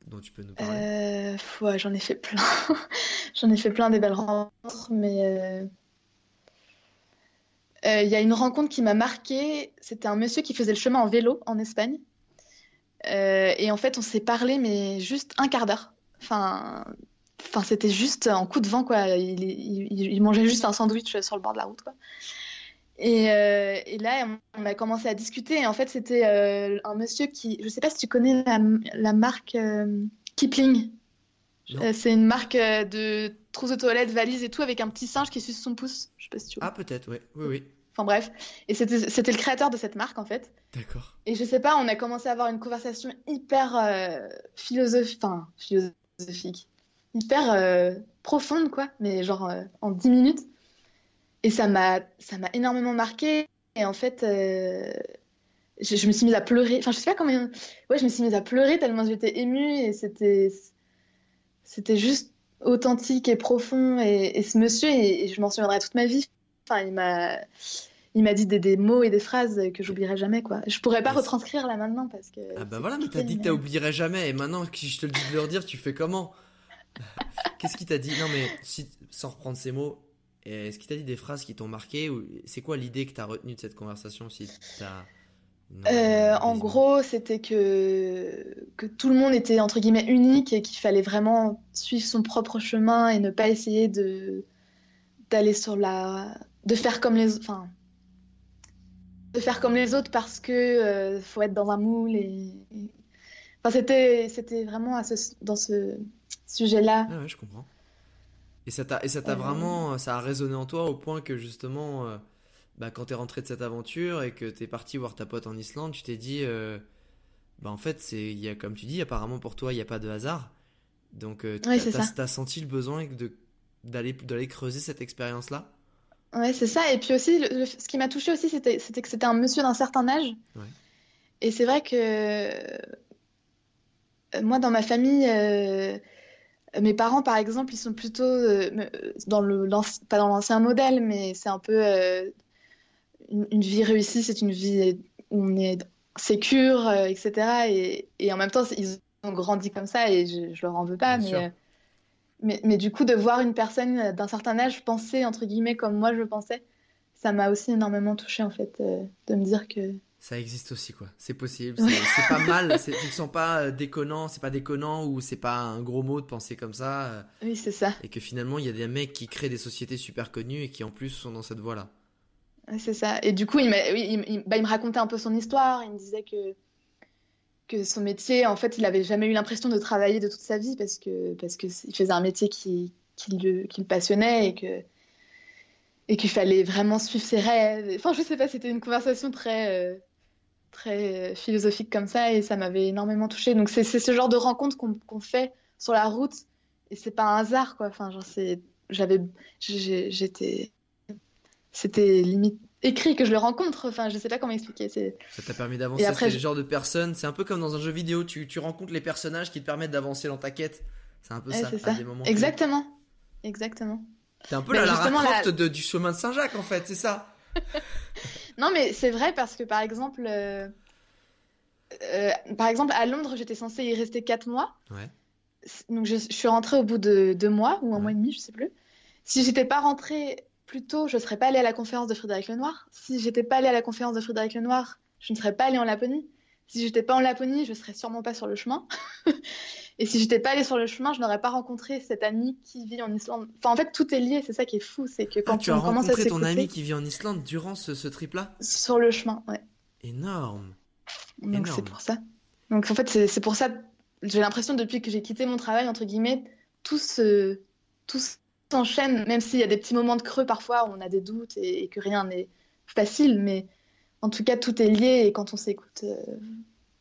dont tu peux nous parler? Ouais, J'en ai fait plein. j'en ai fait plein des belles rencontres, mais il euh, y a une rencontre qui m'a marquée. C'était un monsieur qui faisait le chemin en vélo en Espagne. Euh, et en fait, on s'est parlé, mais juste un quart d'heure. Enfin, c'était juste en coup de vent, quoi. Il, mangeait juste un sandwich sur le bord de la route, quoi. Et, euh, là, on a commencé à discuter. Et en fait, c'était un monsieur qui, je sais pas si tu connais la, marque Kipling. C'est une marque de trousses de toilette, valises et tout, avec un petit singe qui suce son pouce. Je sais pas si tu vois. Ah, peut-être, oui, oui, oui. Enfin bref. Et c'était le créateur de cette marque, en fait. D'accord. Et je sais pas, on a commencé à avoir une conversation hyper euh, philosophique, enfin, philosophique, hyper euh, profonde, quoi, mais genre euh, en 10 minutes. Et ça m'a énormément marqué. Et en fait, je, je, me suis mise à pleurer. Enfin, je sais pas comment. Ouais, je me suis mise à pleurer tellement j'étais émue et c'était. C'était juste authentique et profond. Et, ce monsieur, et, je m'en souviendrai toute ma vie. Enfin, il m'a, il m'a dit des, mots et des phrases que j'oublierai jamais, quoi. Je pourrais pas retranscrire là maintenant parce que. Ah bah voilà, mais t'as dit que t'oublierais jamais. Et maintenant, si je te le dis de le redire, tu fais comment? Qu'est-ce qu'il t'a dit? Non, mais si, sans reprendre ces mots, est-ce qu'il t'a dit des phrases qui t'ont marqué ou c'est quoi l'idée que t'as retenue de cette conversation si euh, en gros, c'était que, que tout le monde était entre guillemets unique et qu'il fallait vraiment suivre son propre chemin et ne pas essayer de d'aller sur la de faire comme les enfin de faire comme les autres parce que euh, faut être dans un moule et, enfin c'était c'était vraiment dans ce sujet-là. Ah ouais, je comprends. Et ça t'a et ça t'a vraiment ça a résonné en toi au point que justement euh, bah, quand t'es rentré de cette aventure et que t'es parti voir ta pote en Islande, tu t'es dit, euh, bah en fait, c'est, y a, comme tu dis, apparemment pour toi, il n'y a pas de hasard. Donc, euh, t'as, senti le besoin de, d'aller, d'aller creuser cette expérience-là? Ouais, c'est ça. Et puis aussi, ce qui m'a touché aussi, c'était, c'était que c'était un monsieur d'un certain âge. Et c'est vrai que euh, moi, dans ma famille, mes parents, par exemple, ils sont plutôt dans le, pas dans l'ancien modèle, mais c'est un peu une, vie réussie, c'est une vie où on est sécure, euh, etc. Et, et, en même temps, ils ont grandi comme ça et je, je leur en veux pas. Mais, euh, mais, mais, du coup, de voir une personne d'un certain âge penser, entre guillemets, comme moi je pensais, ça m'a aussi énormément touché en fait, euh, de me dire que. Ça existe aussi, quoi. C'est possible. C'est pas mal. Tu ne sens pas déconnant, c'est pas déconnant ou c'est pas un gros mot de penser comme ça. Oui, c'est ça. Et que finalement, il y a des mecs qui créent des sociétés super connues et qui en plus sont dans cette voie-là. C'est ça. Et du coup, bah, il, me racontait un peu son histoire. Il me disait que, que son métier, en fait, il n'avait jamais eu l'impression de travailler de toute sa vie parce que parce que faisait un métier qui, le, qui le passionnait et que et qu'il fallait vraiment suivre ses rêves. Enfin, je sais pas, c'était une conversation très euh, très philosophique comme ça et ça m'avait énormément touchée. Donc c'est ce genre de rencontre qu'on fait sur la route et c'est pas un hasard quoi. Enfin, j'avais j'étais c'était limite écrit que je le rencontre. Enfin, je sais pas comment expliquer. Ça t'a permis d'avancer. C'est le genre de personne. C'est un peu comme dans un jeu vidéo. Tu, tu rencontres les personnages qui te permettent d'avancer dans ta quête. C'est un peu ça, ça. des moments Exactement. Exactement. T'es un peu la Lara Croft du chemin de Saint-Jacques, en fait, c'est ça. non, mais c'est vrai parce que par exemple, euh, euh, par exemple à Londres, j'étais censée y rester 4 mois. Ouais. Donc je, suis rentrée au bout de 2 mois ou un mois et demi, je sais plus. Si j'étais pas rentrée plus tôt, je ne serais pas allée à la conférence de Frédéric Lenoir. Si j'étais pas allée à la conférence de Frédéric Lenoir, je ne serais pas allée en Laponie. Si j'étais pas en Laponie, je serais sûrement pas sur le chemin. et si j'étais pas allée sur le chemin, je n'aurais pas rencontré cette amie qui vit en Islande. Enfin, en fait, tout est lié. C'est ça qui est fou, c'est que quand ah, tu as rencontré ton ami qui vit en Islande durant ce, trip-là? Sur le chemin, ouais. Énorme. Donc c'est pour ça. Donc en fait, c'est pour ça. J'ai l'impression depuis que j'ai quitté mon travail entre guillemets, tout ce, tout s'enchaîne, même s'il y a des petits moments de creux parfois où on a des doutes et, que rien n'est facile, mais en tout cas tout est lié et quand on s'écoute. Euh,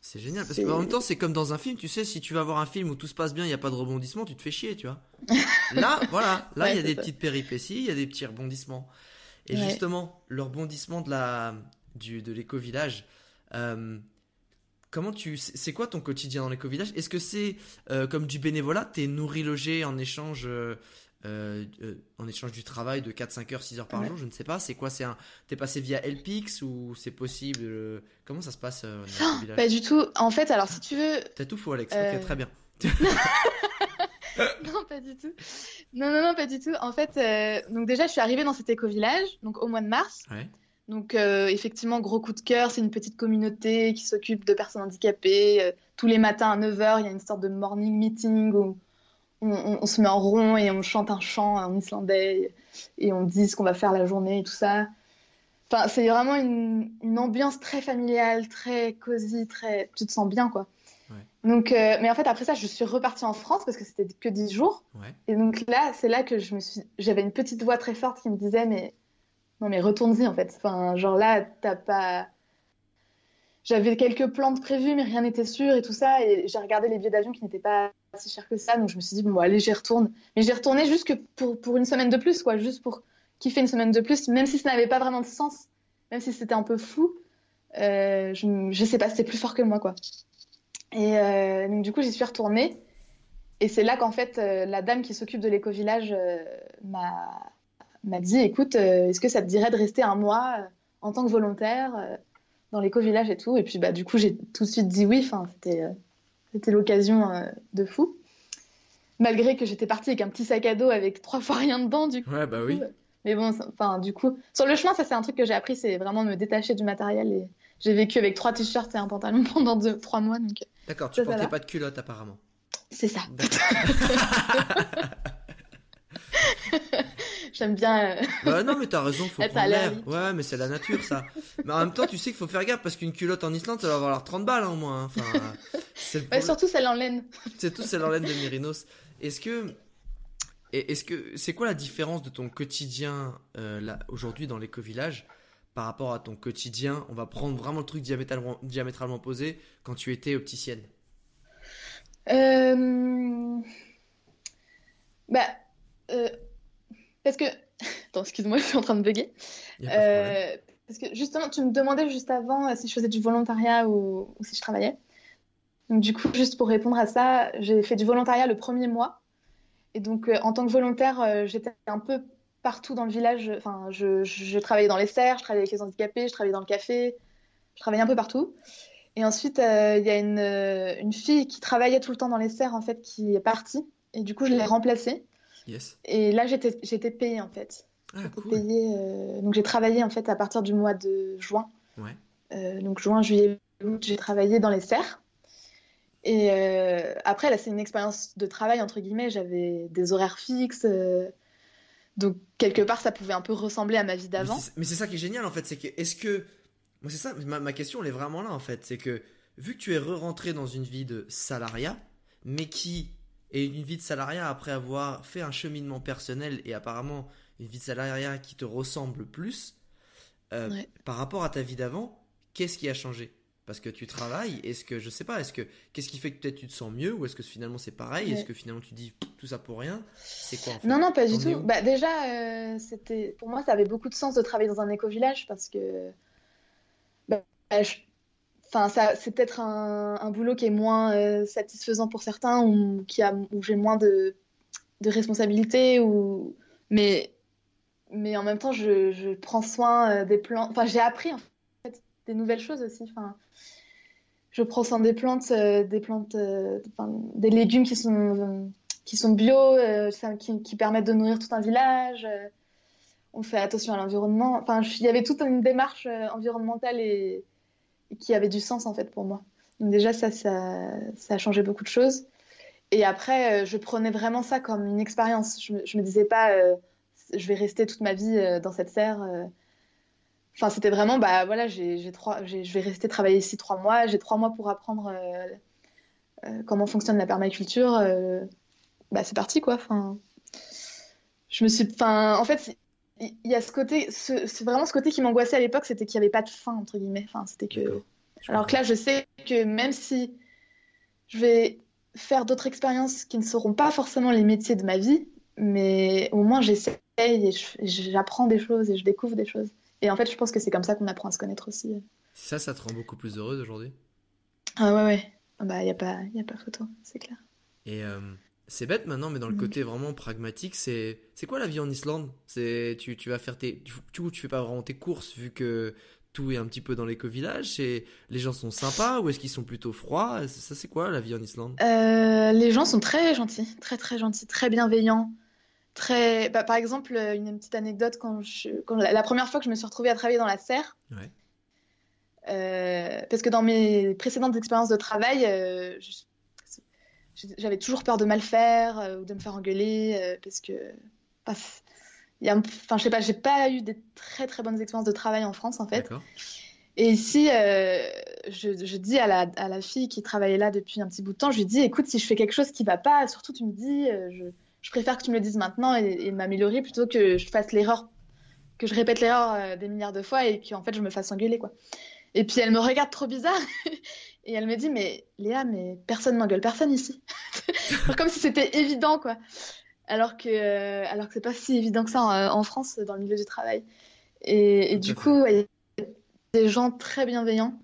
c'est génial parce qu'en même temps c'est comme dans un film, tu sais, si tu vas voir un film où tout se passe bien, il n'y a pas de rebondissement, tu te fais chier, tu vois. là, voilà, là il y a des petites péripéties, il y a des petits rebondissements. Et justement, le rebondissement de la du de l'éco-village. Euh, comment tu c'est quoi ton quotidien dans l'éco-village? Est-ce que c'est euh, comme du bénévolat T'es nourri logé en échange euh, euh, en échange du travail de 4, 5 heures, 6 heures par jour, je ne sais pas. C'est quoi C'est un. T'es passé via LPX ou c'est possible euh, Comment ça se passe Pas du tout. En fait, alors si tu veux. T'as tout faux, Alex. Ok, très bien. non, pas du tout. Non, non, non, pas du tout. En fait, donc déjà, je suis arrivée dans cet éco-village, donc au mois de mars. Donc effectivement, gros coup de cœur, c'est une petite communauté qui s'occupe de personnes handicapées. tous les matins à 9h, il y a une sorte de morning meeting où on, se met en rond et on chante un chant en islandais et on dit ce qu'on va faire la journée et tout ça. Enfin, c'est vraiment une, ambiance très familiale, très cosy, très. Tu te sens bien, quoi. Donc, euh, mais en fait, après ça, je suis repartie en France parce que c'était que 10 jours. Et donc là, c'est là que je me suis. J'avais une petite voix très forte qui me disait, mais. Non, mais retourne-y, en fait. Enfin, genre là, t'as pas j'avais quelques plans prévus, mais rien n'était sûr et tout ça. Et j'ai regardé les billets d'avion qui n'étaient pas si chers que ça. Donc je me suis dit, bon, allez, j'y retourne. Mais j'y retourné juste que pour, pour une semaine de plus, quoi. Juste pour kiffer une semaine de plus, même si ça n'avait pas vraiment de sens, même si c'était un peu fou. Euh, je, je sais pas, c'était plus fort que moi, quoi. Et euh, donc du coup, j'y suis retournée. Et c'est là qu'en fait, la dame qui s'occupe de l'éco-village m'a dit, écoute, est-ce que ça te dirait de rester un mois en tant que volontaire dans l'éco-village et tout? Et puis bah, du coup, j'ai tout de suite dit oui. Enfin, c'était c'était l'occasion de fou malgré que j'étais partie avec un petit sac à dos avec trois fois rien dedans, du coup. Ouais, bah oui. Mais bon, enfin, du coup, sur le chemin, ça c'est un truc que j'ai appris, c'est vraiment me détacher du matériel. Et j'ai vécu avec trois t-shirts et un pantalon pendant deux, trois mois. Donc... D'accord, tu portais pas de culotte apparemment. C'est ça. J'aime bien. Euh, bah non, mais t'as raison, faut prendre l'air. Ouais, mais c'est la nature, ça. mais en même temps, tu sais qu'il faut faire gaffe parce qu'une culotte en Islande, ça va avoir 30 balles hein, au moins. Hein. Enfin, surtout celle en laine. C'est tout celle en laine de Mérinos. Est-ce que est-ce que c'est quoi la différence de ton quotidien euh, aujourd'hui dans l'éco-village par rapport à ton quotidien? On va prendre vraiment le truc diamétralement, diamétralement posé quand tu étais opticienne. Euh... Bah, euh, parce que attends, excuse-moi, je suis en train de bugger. Euh, parce que justement, tu me demandais juste avant si je faisais du volontariat ou si je travaillais. Donc, du coup, juste pour répondre à ça, j'ai fait du volontariat le premier mois. Et donc, euh, en tant que volontaire, euh, j'étais un peu partout dans le village. Enfin, je, travaillais dans les serres, je travaillais avec les handicapés, je travaillais dans le café, je travaillais un peu partout. Et ensuite, euh, il y a une, une, fille qui travaillait tout le temps dans les serres, en fait, qui est partie. Et du coup, je l'ai remplacée. Yes. Et là, j'étais payée, en fait. Ah, cool. payée, donc, j'ai travaillé, en fait, à partir du mois de juin. Ouais. donc, juin, juillet, août, j'ai travaillé dans les serres. Et euh, après, là, c'est une expérience de travail, entre guillemets. J'avais des horaires fixes. Euh, donc, quelque part, ça pouvait un peu ressembler à ma vie d'avant. Mais c'est ça qui est génial, en fait. C'est que, est-ce que. Moi, c'est ça, ma, question, elle est vraiment là, en fait. C'est que, vu que tu es re-rentré dans une vie de salariat, mais qui est une vie de salariat après avoir fait un cheminement personnel et apparemment une vie de salariat qui te ressemble plus, euh, par rapport à ta vie d'avant, qu'est-ce qui a changé? Parce que tu travailles Est-ce que je sais pas Est-ce que qu'est-ce qui fait que peut-être tu te sens mieux ou est-ce que finalement c'est pareil? Est-ce que finalement tu dis tout ça pour rien? C'est quoi en fait? Non non pas du tout. Bah déjà euh, c'était pour moi ça avait beaucoup de sens de travailler dans un éco-village parce que bah, enfin c'est peut-être un, boulot qui est moins euh, satisfaisant pour certains ou qui a où j'ai moins de responsabilités ou mais mais en même temps je, prends soin euh, des plans enfin j'ai appris des nouvelles choses aussi. Enfin, je prends soin des plantes, euh, des plantes, des légumes qui sont qui sont bio, qui, qui, permettent de nourrir tout un village. on fait attention à l'environnement. Enfin, il y avait toute une démarche environnementale et, qui avait du sens en fait pour moi. Déjà ça, ça, a changé beaucoup de choses. Et après, je prenais vraiment ça comme une expérience. Je, je me disais pas, je vais rester toute ma vie dans cette serre Enfin, c'était vraiment, bah voilà, j'ai trois, je vais rester travailler ici trois mois. J'ai trois mois pour apprendre euh, euh, comment fonctionne la permaculture. Euh, bah c'est parti quoi. Enfin, je me suis, en fait, il y, a ce côté, c'est vraiment ce côté qui m'angoissait à l'époque, c'était qu'il n'y avait pas de fin entre guillemets. Enfin, c'était que. Alors que là, je sais que même si je vais faire d'autres expériences qui ne seront pas forcément les métiers de ma vie, mais au moins j'essaye et j'apprends des choses et je découvre des choses. Et en fait, je pense que c'est comme ça qu'on apprend à se connaître aussi. Ça, ça te rend beaucoup plus heureuse aujourd'hui? Ah ouais, ouais. Ah bah, il n'y a, pas, y a pas photo, c'est clair. Et euh, c'est bête maintenant, mais dans le mm. côté vraiment pragmatique, c'est quoi la vie en Islande? C'est tu, tu vas faire tes... Tu, tu fais pas vraiment tes courses vu que tout est un petit peu dans l'éco-village et les gens sont sympas ou est-ce qu'ils sont plutôt froids? Ça, c'est quoi la vie en Islande? Euh, Les gens sont très gentils, très très gentils, très bienveillants très. Bah, par exemple, une petite anecdote quand, je... quand la, première fois que je me suis retrouvée à travailler dans la serre. Euh, parce que dans mes précédentes expériences de travail, euh, j'avais toujours peur de mal faire ou de me faire engueuler parce que. Enfin, je sais pas, j'ai pas eu des très très bonnes expériences de travail en France en fait. Et ici, je, je, dis à la, à la, fille qui travaillait là depuis un petit bout de temps, je lui dis écoute, si je fais quelque chose qui va pas, surtout tu me dis, je, je préfère que tu me le dises maintenant et, m'améliorer plutôt que je fasse l'erreur, que je répète l'erreur euh, des milliards de fois et qu'en fait je me fasse engueuler quoi. Et puis elle me regarde trop bizarre et elle me dit mais Léa mais personne n'engueule personne ici. Comme si c'était évident quoi. Alors que euh, alors que c'est pas si évident que ça en, France dans le milieu du travail. Et, du coup il y a des gens très bienveillants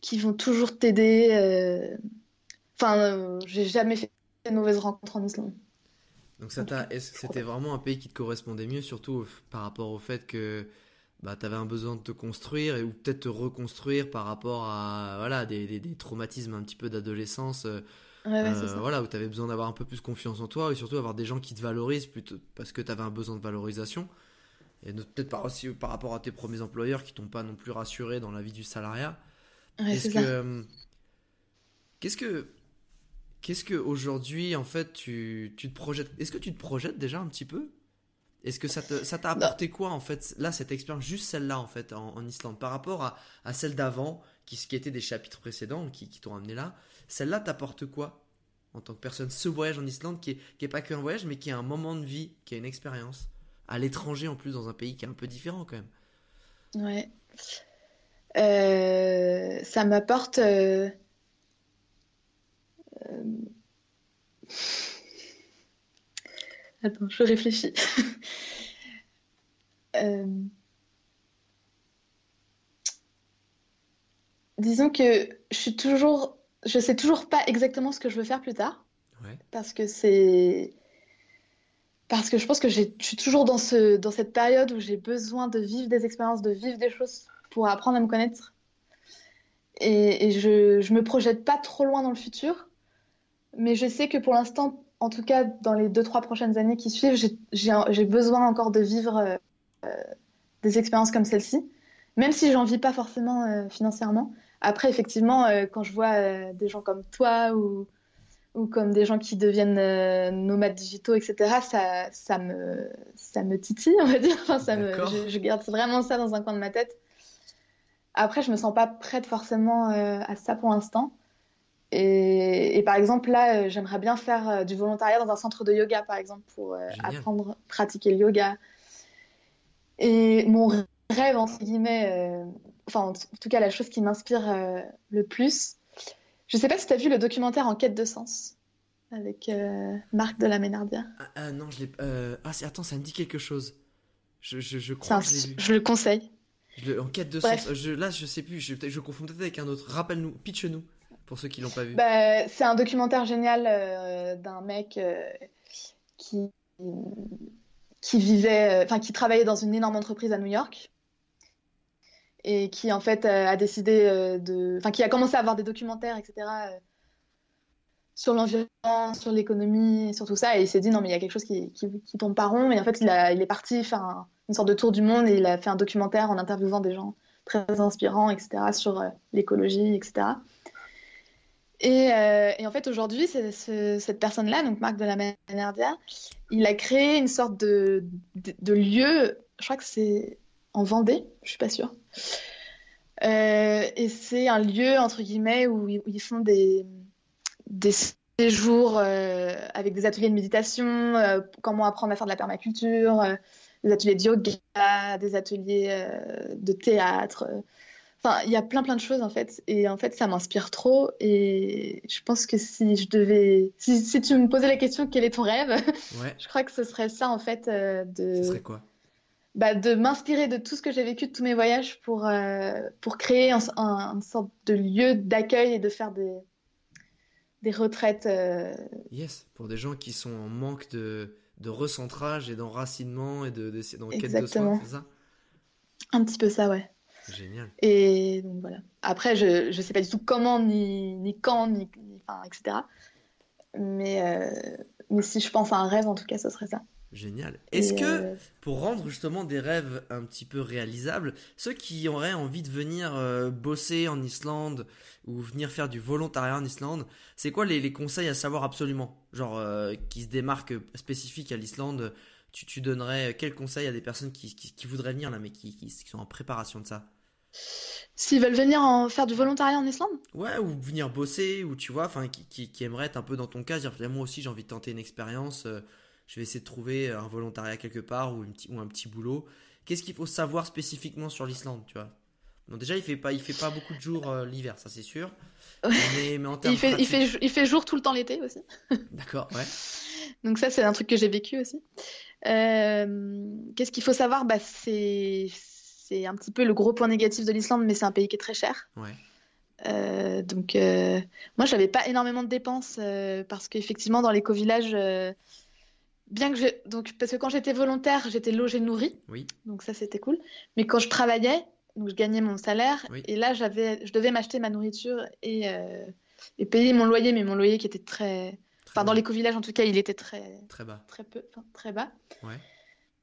qui vont toujours t'aider. Euh, enfin j'ai jamais fait de mauvaises rencontres en Islande. Donc ça est-ce que c'était vraiment un pays qui te correspondait mieux, surtout par rapport au fait que bah, tu avais un besoin de te construire et, ou peut-être te reconstruire par rapport à voilà, des, des, traumatismes un petit peu d'adolescence euh, euh, voilà, où tu avais besoin d'avoir un peu plus confiance en toi et surtout avoir des gens qui te valorisent plutôt parce que tu avais un besoin de valorisation. Et peut-être par, aussi par rapport à tes premiers employeurs qui t'ont pas non plus rassuré dans la vie du salariat. Est-ce que. Euh, qu'est-ce que. Qu'est-ce que aujourd'hui en fait tu, tu te projettes Est-ce que tu te projettes déjà un petit peu? Est-ce que ça t'a ça apporté quoi en fait là cette expérience juste celle-là en fait en, Islande par rapport à, à celle d'avant qui, qui étaient des chapitres précédents qui, qui t'ont amené là celle-là t'apporte quoi en tant que personne? Ce voyage en Islande qui est, qui est pas qu'un voyage mais qui est un moment de vie qui est une expérience. À l'étranger en plus dans un pays qui est un peu différent quand même. Ouais. Euh, ça m'apporte euh, euh, Attends, je réfléchis. Euh, disons que je suis toujours, je sais toujours pas exactement ce que je veux faire plus tard, parce que c'est, parce que je pense que je suis toujours dans ce, dans cette période où j'ai besoin de vivre des expériences, de vivre des choses pour apprendre à me connaître, et, et je, je me projette pas trop loin dans le futur, mais je sais que pour l'instant en tout cas, dans les deux, trois prochaines années qui suivent, j'ai besoin encore de vivre euh, euh, des expériences comme celle-ci, même si j'en vis pas forcément euh, financièrement. Après, effectivement, quand je vois des gens comme toi ou, ou comme des gens qui deviennent nomades digitaux, etc., ça, ça, me, ça me titille, on va dire. Enfin, ça me, je, je, garde vraiment ça dans un coin de ma tête. Après, je me sens pas prête forcément à ça pour l'instant. Et, par exemple, là, euh, j'aimerais bien faire euh, du volontariat dans un centre de yoga, par exemple, pour euh, apprendre, pratiquer le yoga. Et mon rêve, entre guillemets, enfin, en tout cas, la chose qui m'inspire le plus, je sais pas si tu as vu le documentaire En quête de sens avec Marc de la Ménardière. Ah, ah, non, je l'ai. Ah, attends, ça me dit quelque chose. Je, je, je crois que je Je le conseille. en quête de sens. là, je sais plus, je, je confonds peut-être avec un autre. Rappelle-nous, pitch-nous pour ceux qui l'ont pas vu bah, C'est un documentaire génial euh, d'un mec euh, qui, qui vivait, euh, enfin qui travaillait dans une énorme entreprise à New York et qui en fait a décidé de, enfin qui a commencé à avoir des documentaires, etc. sur l'environnement, sur l'économie, sur tout ça, et il s'est dit non mais il y a quelque chose qui, qui, tombe pas rond, et en fait il, a, il est parti faire une sorte de tour du monde et il a fait un documentaire en interviewant des gens très inspirants, etc. sur l'écologie, etc. Euh, et, en fait, aujourd'hui, cette personne-là, donc Marc de la Manardia, il a créé une sorte de, lieu, je crois que c'est en Vendée, je suis pas sûre. Euh, et c'est un lieu, entre guillemets, où, ils font des, des séjours euh, avec des ateliers de méditation, comment apprendre à faire de la permaculture, des ateliers de yoga, des ateliers de théâtre. Enfin, il y a plein plein de choses en fait, et en fait ça m'inspire trop. Et je pense que si je devais, si, tu me posais la question quel est ton rêve, je crois que ce serait ça en fait euh, de. Ce serait quoi? Bah, de m'inspirer de tout ce que j'ai vécu de tous mes voyages pour euh, pour créer un, une sorte de lieu d'accueil et de faire des des retraites. Euh, yes, pour des gens qui sont en manque de de recentrage et d'enracinement et de, de, quête de soi, c'est ça? Un petit peu ça, ouais. Génial. Et donc voilà. Après, je ne sais pas du tout comment, ni, ni quand, ni, enfin, etc. Mais, euh, mais si je pense à un rêve, en tout cas, ce serait ça. Génial. Est-ce que, euh, pour rendre justement des rêves un petit peu réalisables, ceux qui auraient envie de venir euh, bosser en Islande ou venir faire du volontariat en Islande, c'est quoi les, conseils à savoir absolument? Genre, qui se démarquent spécifiques à l'Islande tu, tu, donnerais quels conseils à des personnes qui, qui, voudraient venir là, mais qui, qui, sont en préparation de ça? S'ils veulent venir en, faire du volontariat en Islande? Ouais, ou venir bosser, ou tu vois, enfin, qui, qui, aimeraient être un peu dans ton cas, dire moi aussi j'ai envie de tenter une expérience, euh, je vais essayer de trouver un volontariat quelque part ou, une, ou un petit boulot. Qu'est-ce qu'il faut savoir spécifiquement sur l'Islande, tu vois? Bon, déjà, il fait pas, il fait pas beaucoup de jours euh, l'hiver, ça c'est sûr. Mais, mais en il, fait, il, fait, il fait jour tout le temps l'été aussi. D'accord, ouais. Donc ça, c'est un truc que j'ai vécu aussi. Euh, qu'est-ce qu'il faut savoir? Bah, C'est un petit peu le gros point négatif de l'Islande, mais c'est un pays qui est très cher. donc, moi, j'avais pas énormément de dépenses parce qu'effectivement, dans l'éco-village, bien que je... donc parce que quand j'étais volontaire, j'étais logée nourrie. Oui. Donc ça c'était cool. Mais quand je travaillais, donc je gagnais mon salaire et là j'avais je devais m'acheter ma nourriture et, euh, et payer mon loyer mais mon loyer qui était très, enfin dans l'éco-village en tout cas, il était très très bas. Très peu enfin, très bas. Ouais.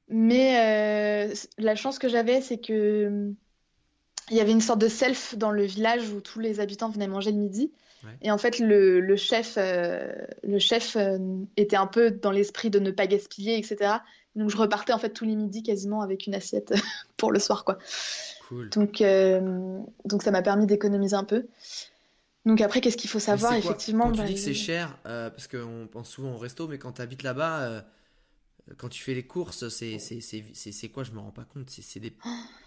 Mais euh, la chance que j'avais c'est que il y avait une sorte de self dans le village où tous les habitants venaient manger le midi. Et en fait, le, le chef, euh, le chef euh, était un peu dans l'esprit de ne pas gaspiller, etc. Donc, je repartais en fait tous les midis quasiment avec une assiette pour le soir, quoi. Cool. Donc, euh, donc ça m'a permis d'économiser un peu. Donc après, qu'est-ce qu'il faut savoir effectivement Quand tu bah, dis que c'est cher, parce qu'on pense souvent au resto, mais quand tu habites là-bas, quand tu fais les courses, c'est quoi? Je me rends pas compte. C'est des...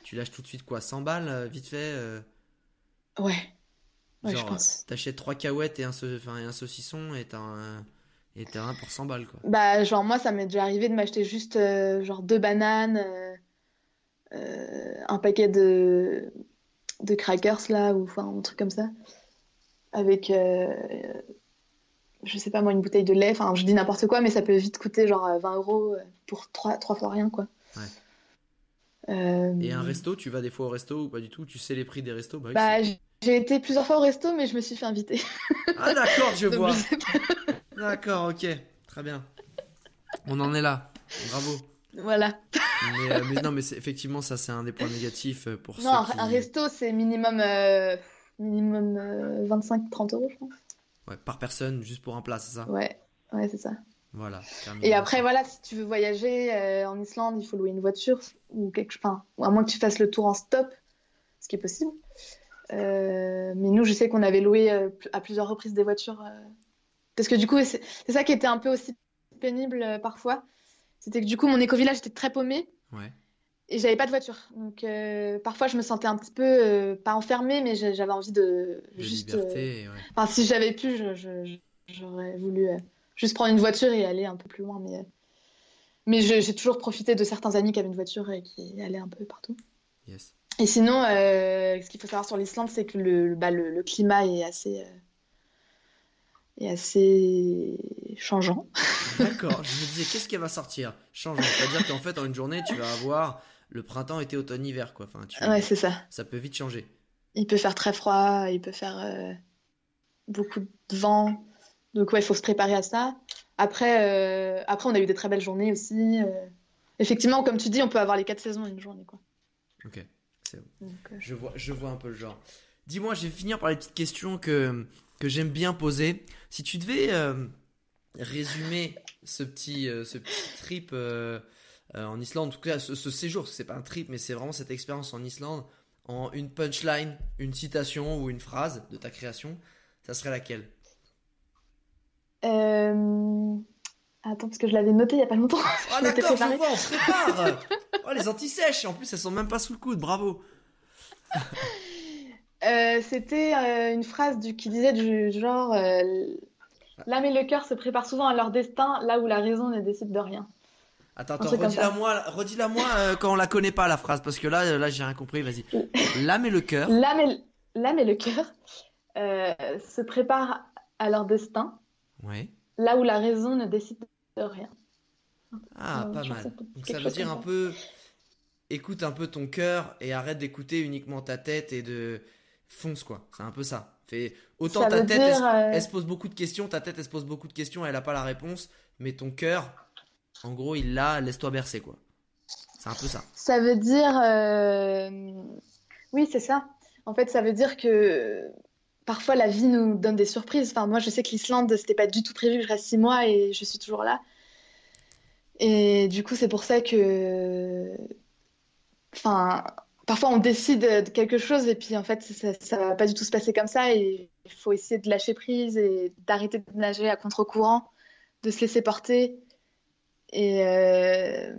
tu lâches tout de suite quoi? 100 balles, vite fait Ouais. Ouais, Genre, t'achètes trois cahuètes et un, et un saucisson et t'as un, et un pour 100 balles, quoi. Bah, genre, moi, ça m'est déjà arrivé de m'acheter juste, euh, genre, deux bananes, euh, euh, un paquet de, de crackers, là, ou enfin, un truc comme ça. Avec, je sais pas moi, une bouteille de lait. Enfin, je dis n'importe quoi, mais ça peut vite coûter, genre, 20 euros pour trois, trois fois rien, quoi. Ouais. Et un resto, tu vas des fois au resto ou pas du tout? Tu sais les prix des restos? Bah, bah j'ai été plusieurs fois au resto, mais je me suis fait inviter. Ah d'accord, je vois. D'accord, ok, très bien. On en est là. Bravo. Voilà. Mais, euh, non, mais effectivement, ça c'est un des points négatifs euh, pour non, un resto c'est minimum, euh, minimum 25-30 euros, je pense. Ouais, par personne, juste pour un plat, c'est ça Ouais, ouais, c'est ça. Voilà. Et après, voilà, si tu veux voyager en Islande, il faut louer une voiture ou quelque chose. À moins que tu fasses le tour en stop, ce qui est possible. Euh, mais nous, je sais qu'on avait loué euh, à plusieurs reprises des voitures. Euh, parce que du coup, c'est ça qui était un peu aussi pénible parfois. C'était que du coup, mon éco-village était très paumé. Ouais. Et j'avais pas de voiture. Donc parfois, je me sentais un petit peu, pas enfermée, mais j'avais envie de, de juste. Liberté, ouais. Enfin, si j'avais pu, j'aurais voulu juste prendre une voiture et aller un peu plus loin. Mais, mais j'ai toujours profité de certains amis qui avaient une voiture et qui allaient un peu partout. Yes. Et sinon, euh, ce qu'il faut savoir sur l'Islande, c'est que le, bah, le, climat est assez, euh, est assez changeant. D'accord, je me disais, qu'est-ce qui va sortir? Changeant. C'est-à-dire qu'en fait, en une journée, tu vas avoir le printemps, été, automne, hiver. Quoi. Enfin, tu... Ouais, c'est ça. Ça peut vite changer. Il peut faire très froid, il peut faire euh, beaucoup de vent. Donc, ouais, il faut se préparer à ça. Après, après, on a eu des très belles journées aussi. Effectivement, comme tu dis, on peut avoir les quatre saisons en une journée. Quoi. Ok. Euh, je, vois, je vois un peu le genre. Dis-moi, je vais finir par les petites questions que, que j'aime bien poser. Si tu devais euh, résumer ce petit, euh, ce petit trip en Islande, en tout cas ce, séjour, c'est pas un trip, mais c'est vraiment cette expérience en Islande, en une punchline, une citation ou une phrase de ta création, ça serait laquelle? Attends, parce que je l'avais noté il y a pas longtemps. Ah d'accord, je vois, on prépare Oh, les anti-sèches En plus, elles sont même pas sous le coude, bravo euh, C'était euh, une phrase du, qui disait du genre euh, L'âme et le cœur se préparent souvent à leur destin, là où la raison ne décide de rien. Attends, attends, redis-la moi, moi quand on la connaît pas la phrase, parce que là, là j'ai rien compris, vas-y. L'âme et le cœur. L'âme et, l'âme et le cœur se préparent à leur destin, ouais. là où la raison ne décide de rien. Ah, pas mal. Donc ça veut dire un peu, écoute un peu ton cœur et arrête d'écouter uniquement ta tête et de fonce quoi. C'est un peu ça. Fait autant ta tête, euh, elle, se pose beaucoup de questions, ta tête elle se pose beaucoup de questions, elle a pas la réponse, mais ton cœur, en gros, il l'a, laisse-toi bercer quoi. C'est un peu ça. Ça veut dire, euh, oui, c'est ça. En fait, ça veut dire que parfois la vie nous donne des surprises. Enfin, moi, je sais que l'Islande, c'était pas du tout prévu que je reste six mois et je suis toujours là. Et du coup, c'est pour ça que. Enfin, parfois on décide de quelque chose et puis en fait, ça, ça va pas du tout se passer comme ça. Et il faut essayer de lâcher prise et d'arrêter de nager à contre-courant, de se laisser porter. Et. Euh,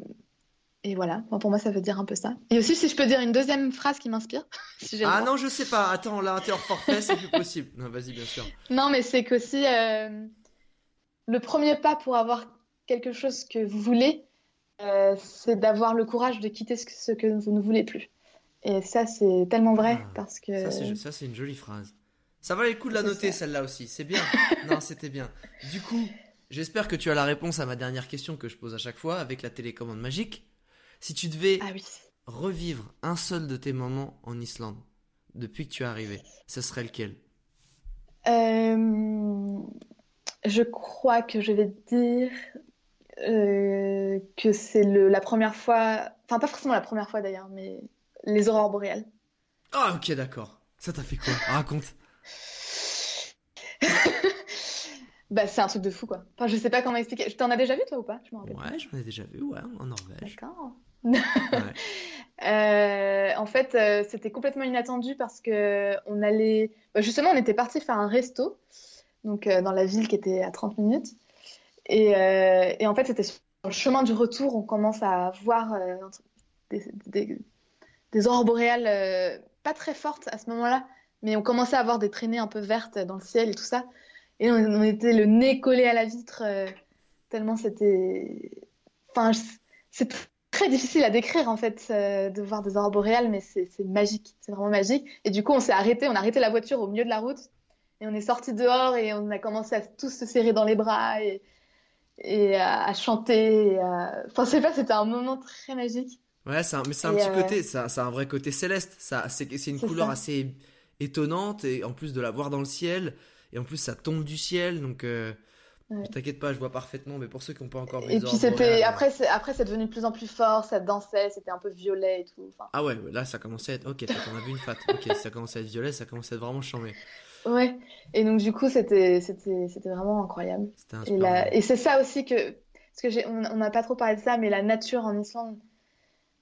et voilà, pour moi, ça veut dire un peu ça. Et aussi, si je peux dire une deuxième phrase qui m'inspire. ah non, je sais pas. Attends, là, t'es hors forfait, c'est plus possible. Non, vas-y, bien sûr. Non, mais c'est qu'aussi, euh, le premier pas pour avoir quelque chose que vous voulez, euh, c'est d'avoir le courage de quitter ce que, vous ne voulez plus. Et ça, c'est tellement vrai ah, parce que. Ça, c'est une jolie phrase. Ça valait le coup de la noter celle-là aussi, c'est bien. non, c'était bien. Du coup, j'espère que tu as la réponse à ma dernière question que je pose à chaque fois avec la télécommande magique. Si tu devais ah revivre un seul de tes moments en Islande depuis que tu es arrivé, ce serait lequel? Euh, Je crois que je vais dire euh, que c'est la première fois, enfin pas forcément la première fois d'ailleurs, mais les aurores boréales. Ah ok d'accord. Ça t'a fait quoi? Raconte. Bah, c'est un truc de fou, quoi. Enfin, je sais pas comment expliquer. T'en as déjà vu, toi, ou pas? Je Ouais, j'en ai déjà vu, ouais, en Norvège. D'accord. Euh, en fait, euh, c'était complètement inattendu parce que on allait. Bah, justement, on était parti faire un resto, donc euh, dans la ville qui était à 30 minutes. Et, et en fait, c'était sur le chemin du retour, on commence à voir des, des, des, aurores boréales pas très fortes à ce moment-là, mais on commençait à avoir des traînées un peu vertes dans le ciel et tout ça. Et on, était le nez collé à la vitre, euh, tellement c'était. Enfin, c'est très difficile à décrire en fait euh, de voir des aurores boréales, mais c'est magique, c'est vraiment magique. Et du coup, on s'est arrêté, on a arrêté la voiture au milieu de la route et on est sorti dehors et on a commencé à tous se serrer dans les bras et, et à, chanter. Enfin, je sais pas, c'était un moment très magique. Ouais, mais c'est un petit euh, côté, a un vrai côté céleste. Ça, c'est une couleur assez étonnante et en plus de la voir dans le ciel et en plus ça tombe du ciel donc euh, t'inquiète pas je vois parfaitement mais pour ceux qui n'ont pas encore vu et puis c'était après c'est après c'est devenu de plus en plus fort ça dansait c'était un peu violet et tout ah ouais là ça commençait à être ok t'en as vu une fat. Ok ça commençait à être violet ça commençait à être vraiment chambé. Ouais. Et donc du coup c'était c'était c'était vraiment incroyable. Et, et c'est ça aussi que parce que j'ai on n'a pas trop parlé de ça mais la nature en Islande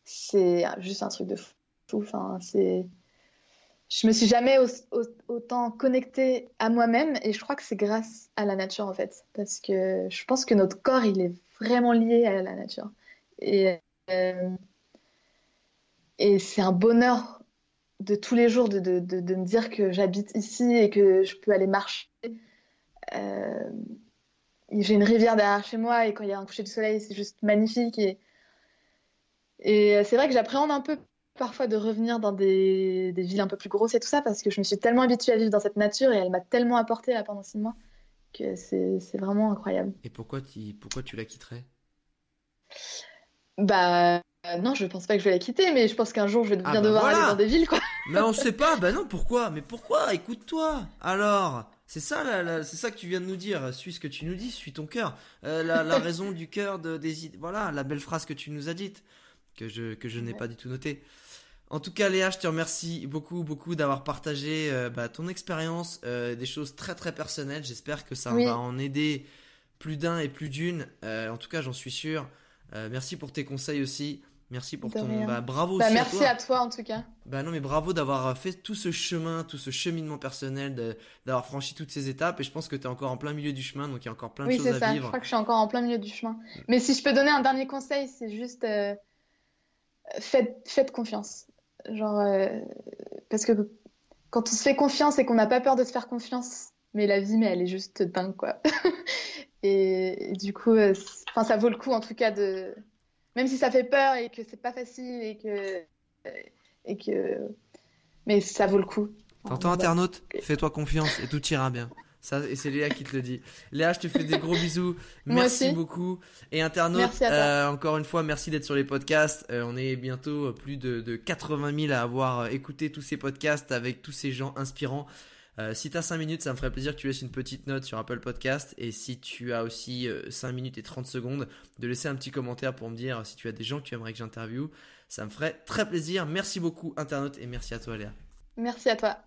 c'est juste un truc de fou enfin c'est je me suis jamais autant connectée à moi-même et je crois que c'est grâce à la nature en fait. Parce que je pense que notre corps il est vraiment lié à la nature. Et euh, c'est un bonheur de tous les jours de, de, de, me dire que j'habite ici et que je peux aller marcher. Euh, j'ai une rivière derrière chez moi et quand il y a un coucher de soleil c'est juste magnifique. Et et c'est vrai que j'appréhende un peu parfois de revenir dans des, villes un peu plus grosses et tout ça parce que je me suis tellement habituée à vivre dans cette nature et elle m'a tellement apporté là pendant six mois que c'est vraiment incroyable. Et pourquoi tu, pourquoi tu la quitterais? Bah non, je pense pas que je vais la quitter, mais je pense qu'un jour je vais ah bien bah devoir aller dans des villes quoi. Mais on sait pas, bah non, pourquoi? Mais pourquoi? Écoute-toi Alors c'est ça, c'est ça que tu viens de nous dire. Suis ce que tu nous dis, suis ton cœur. Euh, la, raison du cœur de, des voilà, la belle phrase que tu nous as dite, que je que je n'ai pas du tout notée. En tout cas, Léa, je te remercie beaucoup, beaucoup d'avoir partagé euh, bah, ton expérience, euh, des choses très, très personnelles. J'espère que ça va en aider plus d'un et plus d'une. Euh, en tout cas, j'en suis sûr. merci pour tes conseils aussi. Merci pour ton bah, bravo. Bah, merci à toi. en tout cas. Bah non mais bravo d'avoir fait tout ce chemin, tout ce cheminement personnel, d'avoir franchi toutes ces étapes et je pense que tu es encore en plein milieu du chemin donc il y a encore plein de choses à ça. vivre. Oui c'est ça. Je crois que je suis encore en plein milieu du chemin. Mais si je peux donner un dernier conseil, c'est juste faites, faites confiance. Genre, euh, parce que quand on se fait confiance et qu'on n'a pas peur de se faire confiance, mais la vie, mais elle est juste dingue, quoi. et, du coup, euh, enfin, ça vaut le coup, en tout cas, de. Même si ça fait peur et que c'est pas facile et que. Et que... Mais ça vaut le coup. T'entends, internaute Fais-toi confiance et tout ira bien. Ça, et c'est Léa qui te le dit. Léa, je te fais des gros bisous. Merci beaucoup. Et internaute, euh, encore une fois, merci d'être sur les podcasts. Euh, on est bientôt plus de, de 80 000 à avoir écouté tous ces podcasts avec tous ces gens inspirants. Euh, si tu as 5 minutes, ça me ferait plaisir que tu laisses une petite note sur Apple Podcast. Et si tu as aussi 5 minutes et 30 secondes, de laisser un petit commentaire pour me dire si tu as des gens que tu aimerais que j'interviewe. Ça me ferait très plaisir. Merci beaucoup, internaute, et merci à toi, Léa. Merci à toi.